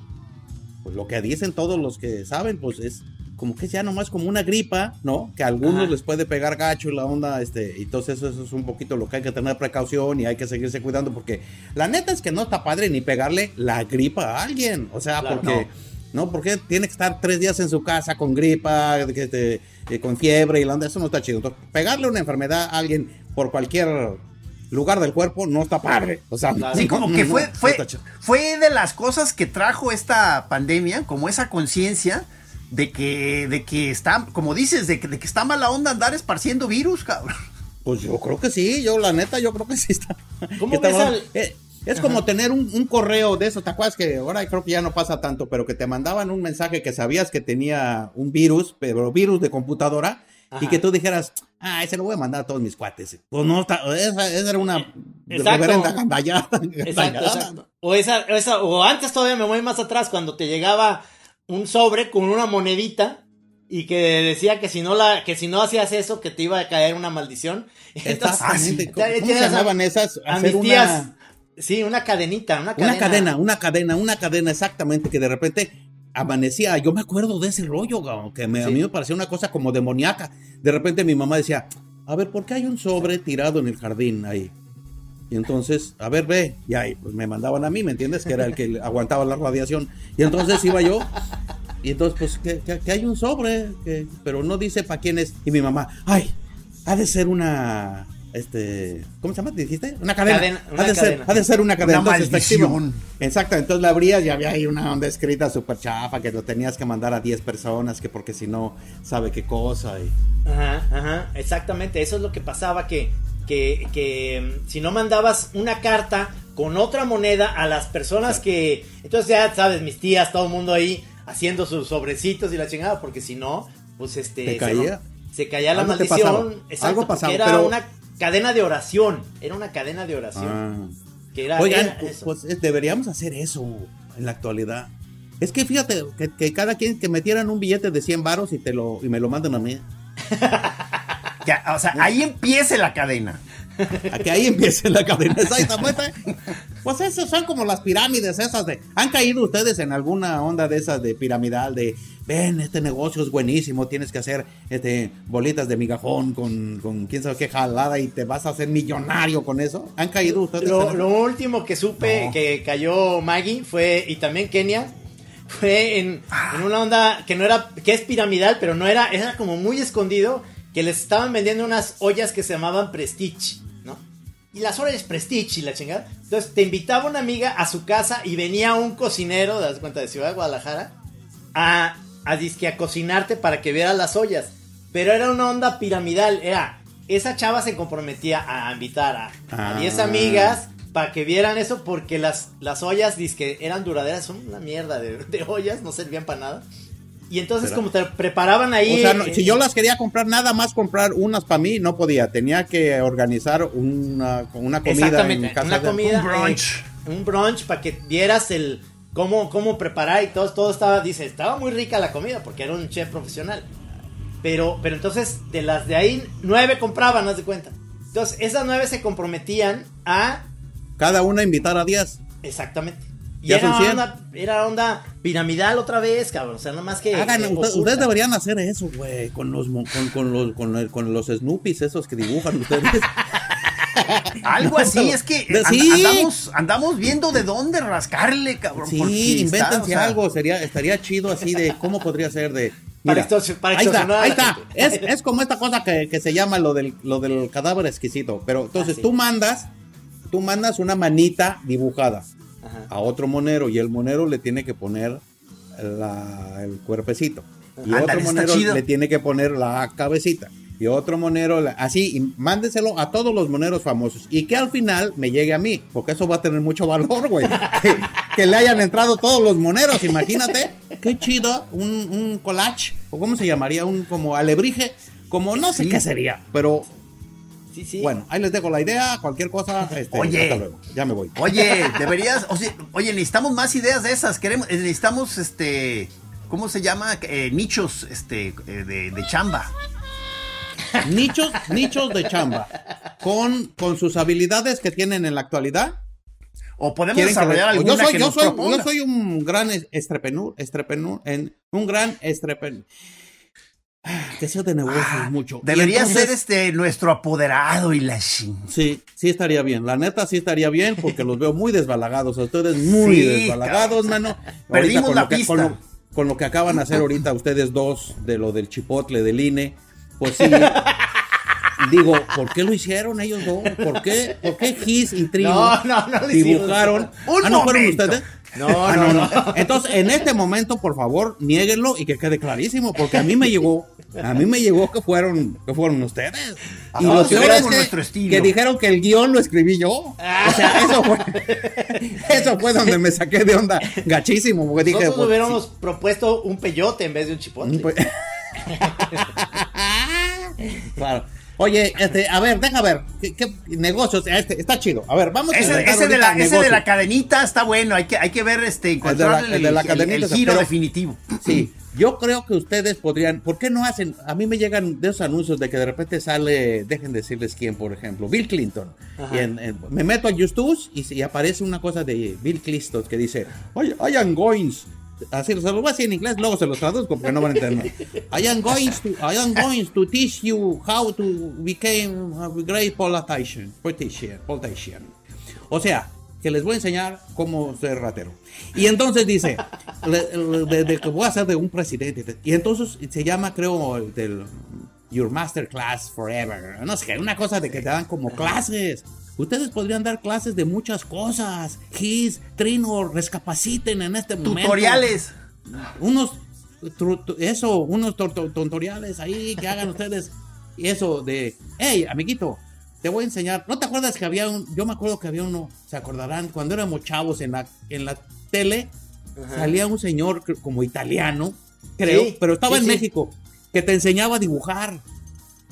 pues lo que dicen todos los que saben, pues es como que es ya nomás como una gripa, ¿no? Que a algunos Ajá. les puede pegar gacho y la onda, este, y entonces eso, eso es un poquito lo que hay que tener precaución y hay que seguirse cuidando porque la neta es que no está padre ni pegarle la gripa a alguien, o sea, Claro, porque... ¿no? Porque tiene que estar tres días en su casa con gripa, que te- eh, con fiebre y la onda, eso no está chido. Entonces, pegarle una enfermedad a alguien por cualquier lugar del cuerpo no está padre. O sea, Claro. Sí, como que fue, [laughs] no fue, fue de las cosas que trajo esta pandemia, como esa conciencia de que, de que está, como dices, de que, de que está mala onda andar esparciendo virus, cabrón. Pues yo creo que sí, yo la neta, yo creo que sí está. ¿Cómo que está al- Eh, es como tener un, un correo de eso, ¿te acuerdas que ahora creo que ya no pasa tanto, pero que te mandaban un mensaje que sabías que tenía un virus, pero virus de computadora, y que tú dijeras, ah, ese lo voy a mandar a todos mis cuates. Pues no, está, esa, esa era una Exacto. reverenda gandallada. Exacto, gandallada. exacto. O esa, esa, o antes todavía me voy más atrás, cuando te llegaba un sobre con una monedita y que decía que si no la, que si no hacías eso, que te iba a caer una maldición. [laughs] Entonces, Exactamente. ¿Cómo, se llamaban esas? a Hacer mis tías. una- Sí, una cadenita, una cadena. Una cadena, una cadena, una cadena, exactamente, que de repente amanecía. Yo me acuerdo de ese rollo, que me- a mí me parecía una cosa como demoníaca. De repente mi mamá decía, a ver, ¿por qué hay un sobre tirado en el jardín ahí? Y entonces, a ver, ve, y ahí, pues me mandaban a mí, ¿me entiendes? Que era el que aguantaba la radiación. Y entonces iba yo, y entonces, pues, que, que- que hay un sobre, que, pero no dice para quién es. Y mi mamá, ay, ha de ser una, este, ¿cómo se llama? ¿Te dijiste? Una cadena. Cadena, una ha, de cadena. Ser, ha de ser una cadena. Una Entonces. Exacto, entonces la abrías y había ahí una onda escrita súper chafa que lo tenías que mandar a 10 personas, que porque si no, sabe qué cosa. Y... Ajá, ajá, exactamente. Eso es lo que pasaba, que, que, que mm, si no mandabas una carta con otra moneda a las personas que... Entonces ya sabes, mis tías, todo el mundo ahí haciendo sus sobrecitos y la chingada, porque si no, pues este... ¿Te se- caía? Se, caía la maldición. Exacto, Algo pasaba, era pero- una cadena de oración. Era una cadena de oración. Ah. Que era, Oigan, era eso. pues eh, deberíamos hacer eso en la actualidad. Es que fíjate, que, que cada quien que metieran un billete de 100 varos y, te lo, y me lo mandan a mí. [laughs] Que, o sea, ahí empiece la cadena. A que ahí empiece la cadena. Exactamente. [laughs] Pues esas son como las pirámides esas de... ¿Han caído ustedes en alguna onda de esas de piramidal de... Ven, este negocio es buenísimo, tienes que hacer este bolitas de migajón con, con quién sabe qué jalada y te vas a hacer millonario con eso? ¿Han caído ustedes? Lo, lo último que supe No. que cayó Maggie fue, y también Kenia, fue en, en una onda que no era, que es piramidal, pero no era, era como muy escondido, que les estaban vendiendo unas ollas que se llamaban Prestige, ¿no? Y las ollas Prestige y la chingada. Entonces te invitaba una amiga a su casa y venía un cocinero, das cuenta, de Ciudad de Guadalajara, a, a disque a cocinarte para que vieras las ollas. Pero era una onda piramidal, era, esa chava se comprometía a invitar a, a Ah. 10 amigas para que vieran eso porque las, las ollas disque eran duraderas, son una mierda de, de ollas, no servían para nada. Y entonces Será. como te preparaban ahí... O sea, no- eh, si yo las quería comprar, nada más comprar unas para mí, no podía. Tenía que organizar una, una comida Exactamente, en casa una de- comida. Un brunch. eh, un brunch para que vieras el cómo, cómo preparar y todo, todo estaba, dice, estaba muy rica la comida porque era un chef profesional. Pero, pero entonces, de las de ahí, nueve compraban, haz de cuenta. Entonces, esas nueve se comprometían a. Cada una invitar a 10. Exactamente. Y era son onda, era onda piramidal otra vez, cabrón. O sea, nada más que. Hagan, que ustedes, deberían hacer eso, güey, con los, con, con los, con, el- con los Snoopies esos que dibujan ustedes. [laughs] Algo así, es que and- sí. andamos, andamos viendo de dónde rascarle, cabrón. Sí, invéntense o sea, algo, sería, estaría chido así de cómo podría ser de. [laughs] Para Mira, para ahí está, ahí está. Es, es como esta cosa que, que se llama lo del, lo del cadáver exquisito. Pero entonces Ah, sí. tú mandas, tú mandas una manita dibujada Ajá. a otro monero y el monero le tiene que poner la- el cuerpecito. Y otro monero chido. le tiene que poner la cabecita. Y otro monero, la- así, y mándeselo a todos los moneros famosos. Y que al final me llegue a mí, porque eso va a tener mucho valor, güey. [laughs] que, que le hayan entrado todos los moneros, imagínate. Qué chido, un, un collage, o cómo se llamaría, un como alebrije, como no sé Sí. qué sería, pero Sí, sí. bueno, ahí les dejo la idea, cualquier cosa, este, Oye. hasta luego, ya me voy. Oye, [laughs] deberías, o sea, oye, necesitamos más ideas de esas. Queremos, eh, necesitamos, este, ¿cómo se llama? Eh, nichos, este, eh, de, de chamba. nichos, nichos de chamba con, con sus habilidades que tienen en la actualidad. O podemos que desarrollar les- alguna yo soy, que yo nos soy, yo soy un gran es- estrepenur, estrepenur, en, un gran estrepenur. Ah, [sighs] Deseo de negocios mucho. Y Debería entonces- ser este nuestro apoderado y la chin. Sí, sí estaría bien. La neta sí estaría bien porque los veo muy desbalagados. Ustedes muy Sí, desbalagados, mano. Ahorita Perdimos con la lo que- pista. Con lo, con lo que acaban de hacer ahorita ustedes dos de lo del chipotle del INE, pues sí. [laughs] Digo, ¿por qué lo hicieron ellos dos? ¿Por qué? ¿Por qué Gis y Trino No, no, no dibujaron? Un ah, ¿no fueron ustedes? No, [laughs] Ah, no, no. Entonces, en este momento, por favor, niéguenlo y que quede clarísimo, porque a mí me llegó, a mí me llegó que fueron, que fueron ustedes. Y Ah, lo peor era es con que, dijeron que el guion lo escribí yo. O sea, [laughs] eso fue, eso fue donde me saqué de onda gachísimo, porque dije, Nosotros pues, hubiéramos propuesto un peyote en vez de un chipotle. [laughs] claro. Oye, este, a ver, deja ver, ¿qué, qué negocios? Este, está chido. A ver, vamos a Ese, de la, ese de la cadenita está bueno, hay que, hay que ver este encontrar El de la- el de la cadenita, el giro pero- definitivo. Sí, yo creo que ustedes podrían, ¿por qué no hacen? A mí me llegan de esos anuncios de que de repente sale, dejen decirles quién, por ejemplo, Bill Clinton. Y en- en- me meto a Justus y, y aparece una cosa de Bill Clinton que dice, I, I am going, así se los voy a decir en inglés, luego se los traduzco porque no van a entender. I am going to, I am going to teach you how to become a great politician, politician, politician. O sea, que les voy a enseñar cómo ser ratero. Y entonces dice, de, que voy a ser de un presidente. Y entonces se llama, creo, el del Your Masterclass Forever. No sé, una cosa de que te dan como clases. Ustedes podrían dar clases de muchas cosas. Gis, Trino, rescapaciten en este momento. Tutoriales. Unos, eso, unos tor- tor- tutoriales ahí que hagan ustedes. Y eso de, hey, amiguito, te voy a enseñar. ¿No te acuerdas que había un, yo me acuerdo que había uno, se acordarán, cuando éramos chavos en la, en la tele, salía un señor como italiano, creo, Sí, pero estaba sí, en sí. México, que te enseñaba a dibujar.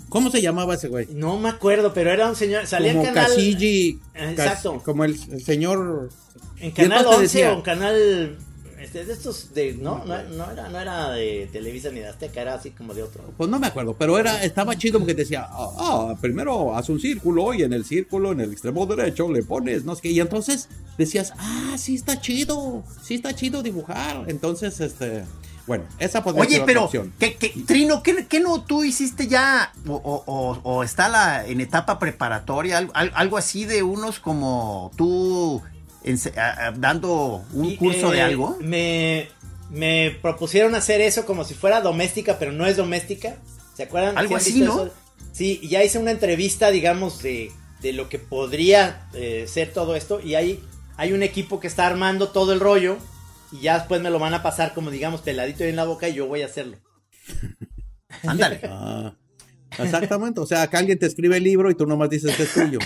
¿Cómo se llamaba ese güey? No me acuerdo, pero era un señor. Salía como en canal. Casilli, Exacto. Cas- como el, el señor... En canal entonces 11 decía- o en canal. Este, de estos de. No, no, no era, no era de Televisa ni de Azteca, era así como de otro. Pues no me acuerdo, pero era, estaba chido porque te decía, ah, ah, primero haz un círculo y en el círculo, en el extremo derecho, le pones, no sé qué. Y entonces decías, ah, sí está chido, sí está chido dibujar. Entonces, este, bueno, esa podría Oye, ser otra pero, opción. ¿qué, qué- Trino, ¿qué, qué no tú hiciste ya? O, o- o- o está la, en etapa preparatoria? Algo, al- algo así de unos como tú ense- a- a- dando un Y, curso de eh, algo. Me, me propusieron hacer eso como si fuera doméstica, pero no es doméstica. ¿Se acuerdan? Algo ¿Sí han así, ¿no? eso? Sí, y ya hice una entrevista, digamos, de, de lo que podría eh, ser todo esto. Y hay, hay un equipo que está armando todo el rollo. Y ya después me lo van a pasar como, digamos, peladito en la boca y yo voy a hacerlo. [laughs] Ándale. [laughs] Ah, exactamente, o sea, que alguien te escribe el libro y tú nomás dices que es tuyo.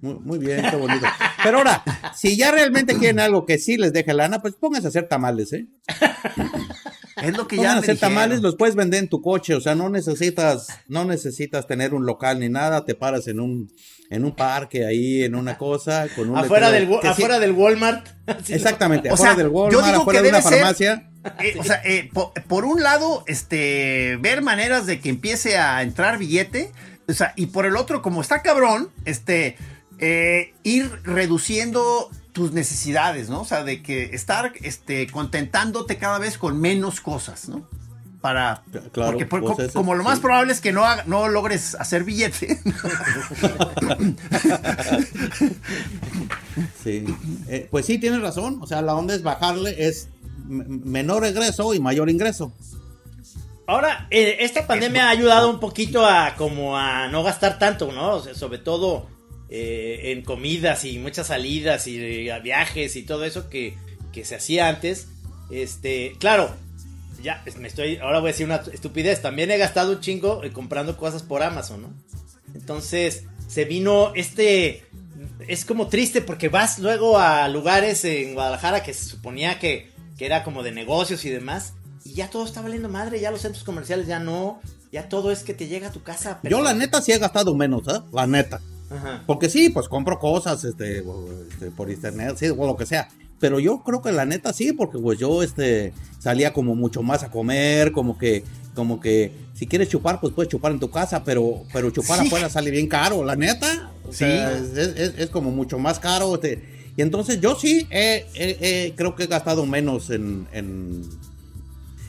Muy, muy bien, qué bonito. Pero ahora, si ya realmente quieren algo que sí les deje lana, pues pónganse a hacer tamales, ¿eh? [laughs] Es lo que ya hacer tamales, los puedes vender en tu coche, o sea, no necesitas, no necesitas tener un local ni nada, te paras en un, en un parque ahí, en una cosa, con un Afuera del, letrero sí- afuera del Walmart. [laughs] [laughs] Exactamente, O afuera sea, del yo Walmart, digo afuera que de una ser- farmacia. Eh, o sea, eh, po- por, un lado, este, ver maneras de que empiece a entrar billete, o sea, y por el otro, como está cabrón, este, eh, ir reduciendo tus necesidades, ¿no? O sea, de que estar, este, contentándote cada vez con menos cosas, ¿no? Para, Claro, porque por- pues co- como lo más sí. probable es que no, haga- no logres hacer billete. [laughs] Sí. Eh, pues sí, tienes razón, o sea, la onda es bajarle, es menor egreso y mayor ingreso. Ahora, eh, esta pandemia ha ayudado un poquito a como a no gastar tanto, ¿no? O sea, sobre todo eh, en comidas y muchas salidas y eh, viajes y todo eso que, que se hacía antes. Este, claro, ya me estoy, ahora voy a decir una estupidez. También he gastado un chingo eh, comprando cosas por Amazon, ¿no? Entonces se vino este, es como triste porque vas luego a lugares en Guadalajara que se suponía que, que era como de negocios y demás. Y ya todo está valiendo madre, ya los centros comerciales ya no, ya todo es que te llega a tu casa. Yo la neta sí he gastado menos. La neta. Ajá. Porque sí, pues compro cosas este, este, por internet, sí, o lo que sea. Pero yo creo que la neta sí, porque pues yo este, salía como mucho más a comer, como que, como que si quieres chupar, pues puedes chupar en tu casa, pero, pero chupar Sí. afuera sale bien caro, la neta. O sea, Sí. es, es- es como mucho más caro. te- y entonces yo sí eh, eh, eh, creo que he gastado menos en... en-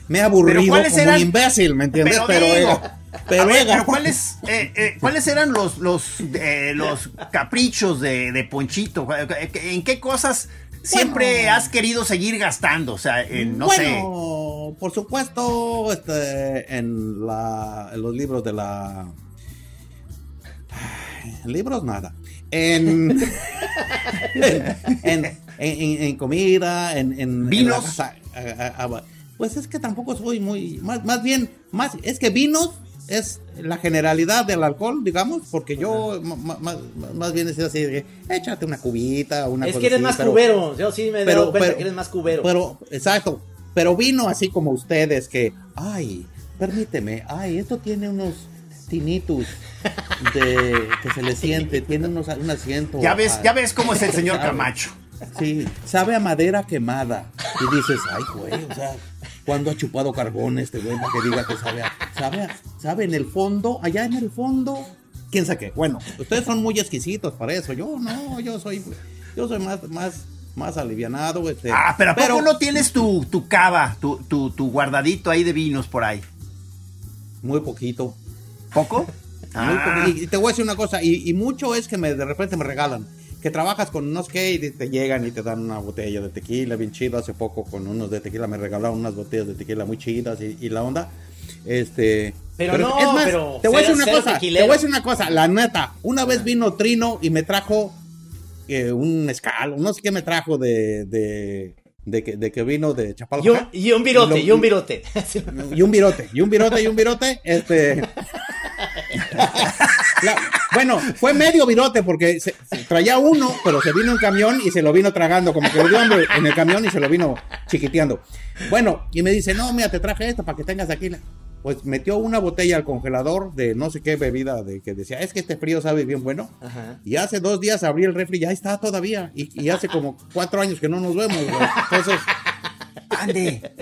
me he aburrido Pero ¿cuáles como eran? un imbécil, ¿me entiendes? Pero Pero, digo, pero ver, pero ¿cuáles, eh, eh, ¿cuáles eran los, los, eh, los caprichos de, de Ponchito? ¿En qué cosas siempre Bueno. has querido seguir gastando? O sea, en, no sé. bueno, por supuesto, este, en, la, en los libros de la... En libros nada. [laughs] En, en, en- comida, en, en Vinos. casa, a- a- a- pues es que tampoco soy muy, más, más bien, más, es que vinos es la generalidad del alcohol, digamos, porque yo más, más bien es así, de, échate una cubita, una Es cosa que eres así, más pero- cubero. Yo sí me he pero- dado cuenta pero- que eres más cubero. Pero, exacto. Pero vino así como ustedes que, ay, permíteme, ay, esto tiene unos tinitus de que se le siente, [laughs] tiene unos, un asiento. Ya ves, ya ves cómo es el señor. [laughs] Camacho. Sí, sabe a madera quemada. Y dices, ay, güey, o sea, ¿cuándo ha chupado carbón este güey para que diga que sabe a, sabe a- sabe en el fondo, allá en el fondo? ¿Quién sabe qué? Bueno, ustedes son muy exquisitos para eso. Yo no, yo soy, yo soy más, más, más alivianado. Este, Ah, pero ¿a poco no tienes tu, tu cava, tu, tu, tu guardadito ahí de vinos por ahí? Muy poquito. ¿Poco? Muy Ah, poquito. Y, y te voy a decir una cosa, y, y mucho es que me, de repente me regalan. Que trabajas con unos que y te llegan y te dan una botella de tequila bien chido. Hace poco con unos de tequila me regalaron unas botellas de tequila muy chidas y, y la onda. Este. Pero no, pero te voy a decir una cosa. Te voy a decir una cosa, la neta. Una vez vino Trino y me trajo eh, un escalo, no sé qué me trajo de, de, de, que, de que vino de Chapala. Y un, y un virote, lo- y un virote. y un virote, y un virote, y un virote, este... [laughs] La- bueno, fue medio virote porque se, se traía uno, pero se vino en camión y se lo vino tragando, como que le dio hambre en el camión y se lo vino chiquiteando. Bueno, y me dice, no, mira, te traje esto para que tengas aquí. la-". Pues metió una botella al congelador de no sé qué bebida de que decía, es que este frío sabe bien bueno. Ajá. Y hace dos días abrí el refri y ya está todavía. Y, y hace como cuatro años que no nos vemos. güey. Entonces, ande.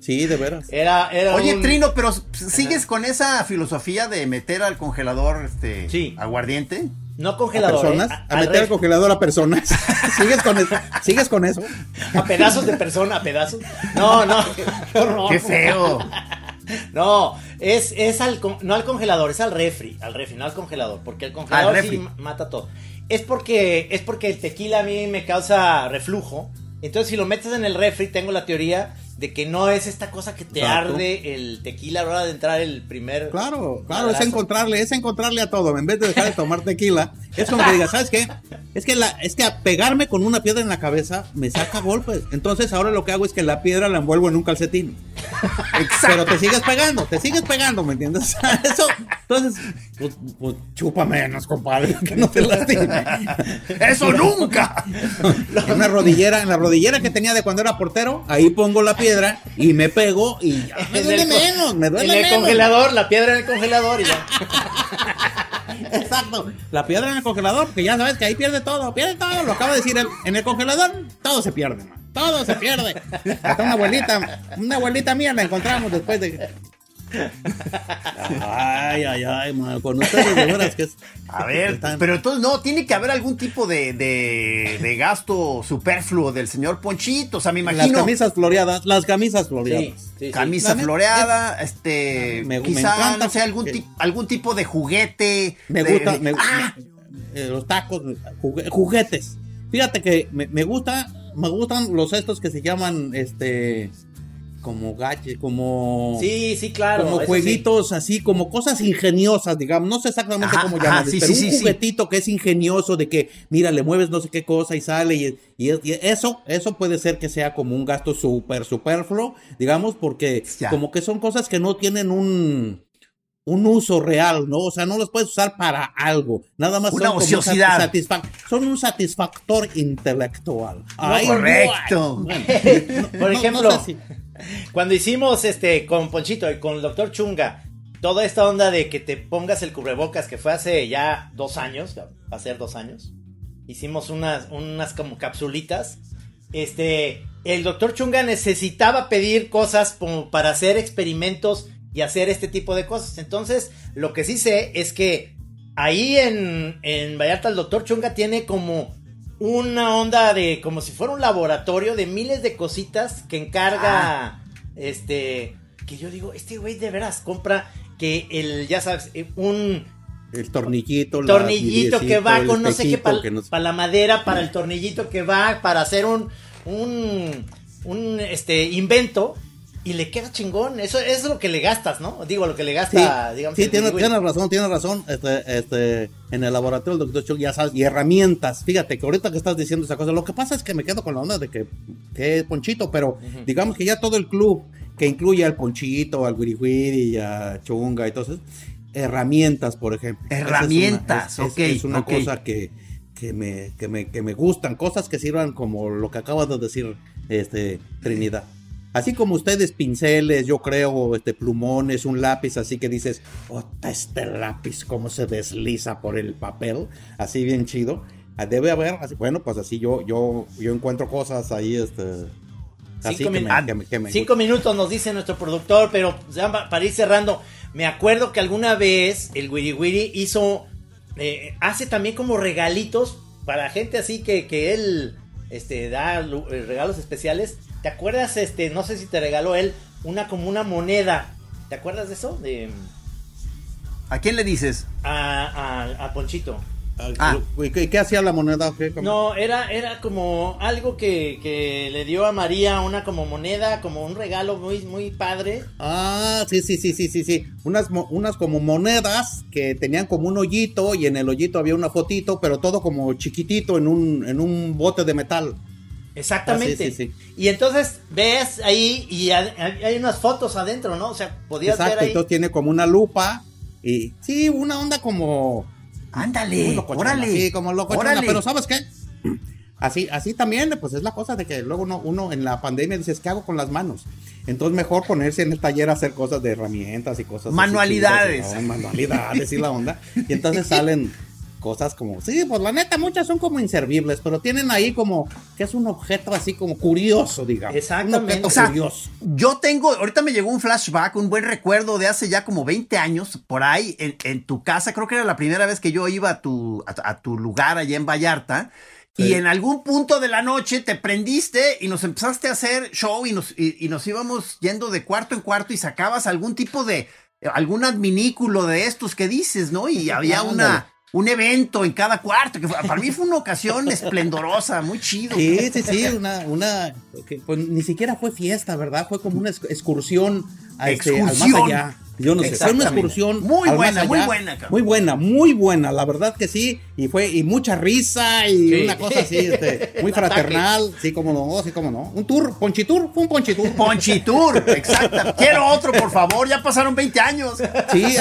sí, de veras. Era, era Oye, un- Trino, pero ¿sigues con esa filosofía de meter al congelador este Sí. aguardiente? No a congelador. personas, ¿eh? a, al meter al congelador a personas. [laughs] ¿Sigues con eso? ¿Sigues con eso? a pedazos de persona, a pedazos. No, no. Qué horror. ¡Qué feo! [laughs] No, es, es al, no al congelador, es al refri, al refri, no al congelador, porque el congelador sí mata todo. Es porque, es porque el tequila a mí me causa reflujo, entonces si lo metes en el refri tengo la teoría de que no es esta cosa que te Exacto. arde el tequila a la hora de entrar el primer... Claro, claro, es encontrarle, es encontrarle a todo. En vez de dejar de tomar tequila, es como que digas, ¿sabes qué? Es que la, es que a pegarme con una piedra en la cabeza me saca golpes. Entonces ahora lo que hago es que la piedra la envuelvo en un calcetín. Pero te sigues pegando, te sigues pegando, ¿me entiendes? [laughs] Eso, entonces, pues, pues chupa menos, compadre, [laughs] que no te lastime. [laughs] ¡Eso nunca! En una rodillera, en la rodillera que tenía de cuando era portero, ahí pongo la piedra y me pego y ya me En duele menos, me duele En el menos. congelador, la piedra en el congelador y ya. [laughs] Exacto. La piedra en el congelador, porque ya sabes que ahí pierde todo, pierde todo. Lo acaba de decir él. En el congelador, todo se pierde, man. Todo se pierde. Hasta una abuelita, una abuelita mía la encontramos después de. Ay, ay, ay, man. Con ustedes de veras que es. A ver, están- pero entonces no, tiene que haber algún tipo de, de, de gasto superfluo del señor Ponchito. O sea, me Las imagino camisas floreadas, las camisas floreadas. Sí, sí, sí. camisa floreada, este, Me- me quizá, encanta no sé, algún, ti- algún tipo de juguete. Me de- gusta, de- me, ¡Ah! me- eh, los tacos, jugue- juguetes. Fíjate que me, me gusta, me gustan los estos que se llaman, este, como gaches, como, Sí, sí, claro. como sí. jueguitos así, como cosas ingeniosas, digamos, no sé exactamente Ajá, cómo sí, pero sí, un juguetito que es ingenioso de que, mira, le mueves no sé qué cosa y sale y, y- y eso, eso puede ser que sea como un gasto súper superfluo, digamos, porque Ya. como que son cosas que no tienen un un uso real, ¿no? O sea, no los puedes usar para algo. Nada más Una son ociosidad. son un satisfactor intelectual. Ay, correcto. bueno. [laughs] Por No- no ejemplo, sé si- Cuando hicimos este con Ponchito y con el doctor Chunga, toda esta onda de que te pongas el cubrebocas, que fue hace ya dos años, va a ser dos años, hicimos unas, unas como capsulitas. Este, el doctor Chunga necesitaba pedir cosas para hacer experimentos y hacer este tipo de cosas. Entonces, lo que sí sé es que ahí en, en Vallarta el doctor Chunga tiene como una onda de como si fuera un laboratorio de miles de cositas que encarga Ah. este que yo digo, este güey de veras compra que el ya sabes, eh, un El tornillito, tornillito que va con no sé qué para la madera, para el tornillito que va para hacer un un un este invento y le queda chingón. Eso, eso es lo que le gastas, ¿no? Digo, lo que le gasta, Sí, digamos. sí tienes razón, tienes razón. Este, este, en el laboratorio del doctor Chuck, ya sabes, y herramientas. Fíjate que ahorita que estás diciendo esa cosa, lo que pasa es que me quedo con la onda de que, que Ponchito, pero digamos que ya todo el club, que incluye al Ponchito, al y a Chunga y todo eso, herramientas, por ejemplo. Es Herramientas, es- es- ok, Es una ok. cosa que, que, me, que, me, que me gustan, cosas que sirvan como lo que acabas de decir, este, Trinidad. Así como ustedes pinceles, yo creo, este plumones, un lápiz, así que dices, "Ota, este lápiz cómo se desliza por el papel", así bien chido. Ah, Debe haber, así, bueno, pues así yo yo yo encuentro cosas ahí este así Cinco que min- me, que me- que me Cinco minutos nos dice nuestro productor, pero para ir cerrando, me acuerdo que alguna vez el Wiri Wiri hizo, eh, hace también como regalitos para gente así que, que él este, da eh, regalos especiales. ¿Te acuerdas? Este, no sé si te regaló él una como una moneda. ¿Te acuerdas de eso? De, ¿A quién le dices? a, a- a Ponchito. Ah. ¿Y ¿Qué, qué hacía la moneda? No, era, era como algo que, que le dio a María, una como moneda, como un regalo muy, muy padre. Ah, sí, sí, sí, sí, sí, sí. Unas, mo- unas como monedas que tenían como un hoyito y en el hoyito había una fotito, pero todo como chiquitito en un, en un bote de metal. Exactamente. Ah, sí, sí, Y entonces ves ahí y hay, unas fotos adentro, ¿no? O sea, podías Exacto, ver ahí. entonces tiene como una lupa y sí, una onda como... Ándale, órale. Sí, como órale. pero ¿sabes qué? Así, así también, pues es la cosa de que luego uno, uno en la pandemia dices, ¿qué hago con las manos? Entonces mejor ponerse en el taller a hacer cosas de herramientas y cosas así Manualidades. chidas, ¿no? manualidades y la onda. Y entonces [laughs] salen cosas como, sí, pues la neta, muchas son como inservibles, pero tienen ahí como que es un objeto así como curioso, digamos. Exactamente. Un objeto O sea, curioso. yo tengo, ahorita me llegó un flashback, un buen recuerdo de hace ya como 20 años, por ahí, en, en tu casa, creo que era la primera vez que yo iba a tu, a, a tu lugar allá en Vallarta, y en algún punto de la noche te prendiste y nos empezaste a hacer show y nos, y, y nos íbamos yendo de cuarto en cuarto y sacabas algún tipo de, algún adminículo de estos que dices, ¿no? Y había una... Un evento en cada cuarto, que fue- para mí fue una ocasión esplendorosa, muy chido. Sí, sí, sí, una, una, que, pues ni siquiera fue fiesta, ¿verdad? Fue como una ex- excursión, a este, al más Excursión. allá. Yo no sé, fue una excursión. Muy al más buena, muy allá. buena, cabrón. Muy buena, muy buena, la verdad que sí. Y fue, y mucha risa y Sí. una cosa así, este, muy [laughs] fraternal, sí, como no, sí, como no. Un tour, ponchitur, fue un ponchitur. Ponchitur, exacto. Quiero otro, por favor. Ya pasaron 20 años. Sí. [laughs]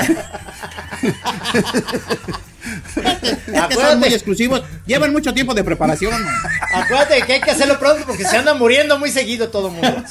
Que son Acuérdate. muy exclusivos. Llevan mucho tiempo de preparación. Acuérdate que hay que hacerlo pronto porque se anda muriendo muy seguido todo el mundo.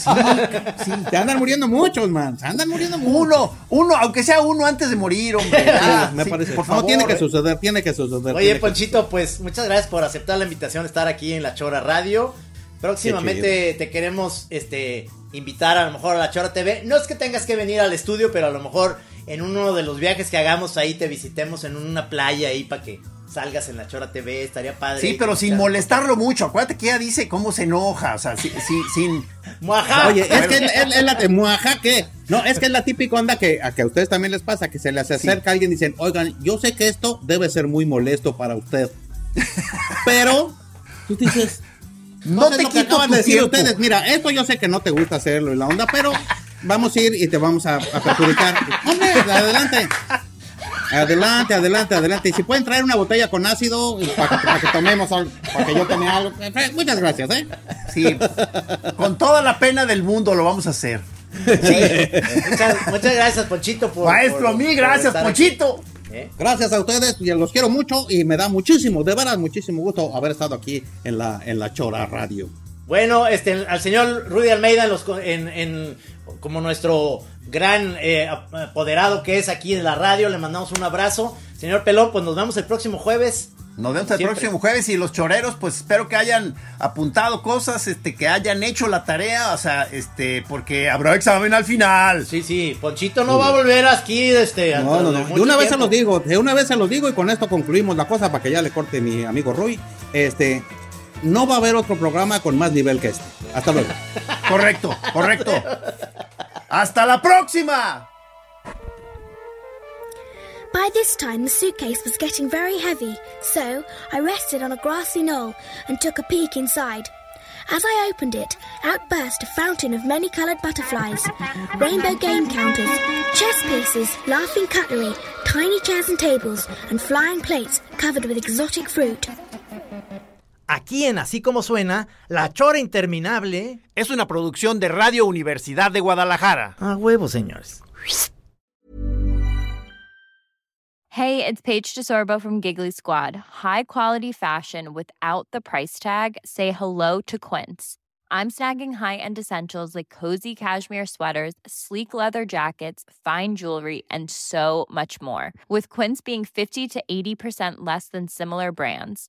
Sí, te andan muriendo muchos, man. Se andan muriendo muchos. Uno, uno, aunque sea uno antes de morir, hombre. Sí, me sí, parece. Por no, favor. tiene que suceder, tiene que suceder. Oye, Ponchito, pues muchas gracias por aceptar la invitación de estar aquí en La Chora Radio. Próximamente te queremos este invitar a lo mejor a La Chora TV. No es que tengas que venir al estudio, pero a lo mejor en uno de los viajes que hagamos ahí te visitemos en una playa ahí para que salgas en La Chora TV, estaría padre. Sí, pero sin molestarlo mucho. Acuérdate que ella dice cómo se enoja. O sea, sí, sí, sin. Muajá. Oye, es que [laughs] es, la de Muajá, ¿qué? No, es que es la típica onda que a, que a ustedes también les pasa, que se les acerca alguien y dicen, oigan, yo sé que esto debe ser muy molesto para usted. Pero, tú dices, No te quito tu de decir tiempo. ustedes, mira, esto yo sé que no te gusta hacerlo y la onda, pero vamos a ir y te vamos a, a perjudicar. [laughs] Hombre, adelante. Adelante, adelante, adelante. Y si pueden traer una botella con ácido para que, tomemos, algo, para que yo tome algo. Muchas gracias, ¿eh? Sí. Con toda la pena del mundo lo vamos a hacer. Muchas, muchas gracias, Ponchito, por. Maestro, a mí, gracias, Ponchito. aquí, ¿eh? Gracias a ustedes, y los quiero mucho y me da muchísimo, de veras, muchísimo gusto haber estado aquí en la, en la Chora Radio. Bueno, este, al señor Rudy Almeida, en los, en, en- como nuestro gran eh, apoderado que es aquí en la radio, le mandamos un abrazo. Señor Pelón, pues nos vemos el próximo jueves. Nos vemos el Siempre. próximo jueves y los choreros, pues espero que hayan apuntado cosas, este, que hayan hecho la tarea, o sea, este, porque habrá examen al final. Sí, sí, Ponchito no va a volver aquí, este, No, no, De una vez se los digo, de una vez se los digo y con esto concluimos la cosa para que ya le corte mi amigo Rui. Este, no va a haber otro programa con más nivel que este. Hasta luego. [laughs] Correcto, correcto. ¡Hasta la próxima! By this time, the suitcase was getting very heavy, so I rested on a grassy knoll and took a peek inside. As I opened it, out burst a fountain of many coloured butterflies, rainbow game counters, chess pieces, laughing cutlery, tiny chairs and tables, and flying plates covered with exotic fruit. Aquí en Así Como Suena, La Chora Interminable. Es una producción de Radio Universidad de Guadalajara. A huevo, señores. Hey, it's Paige DeSorbo from Giggly Squad. High quality fashion without the price tag. Say hello to Quince. I'm snagging high-end essentials like cozy cashmere sweaters, sleek leather jackets, fine jewelry, and so much more. With Quince being 50 to 80% less than similar brands.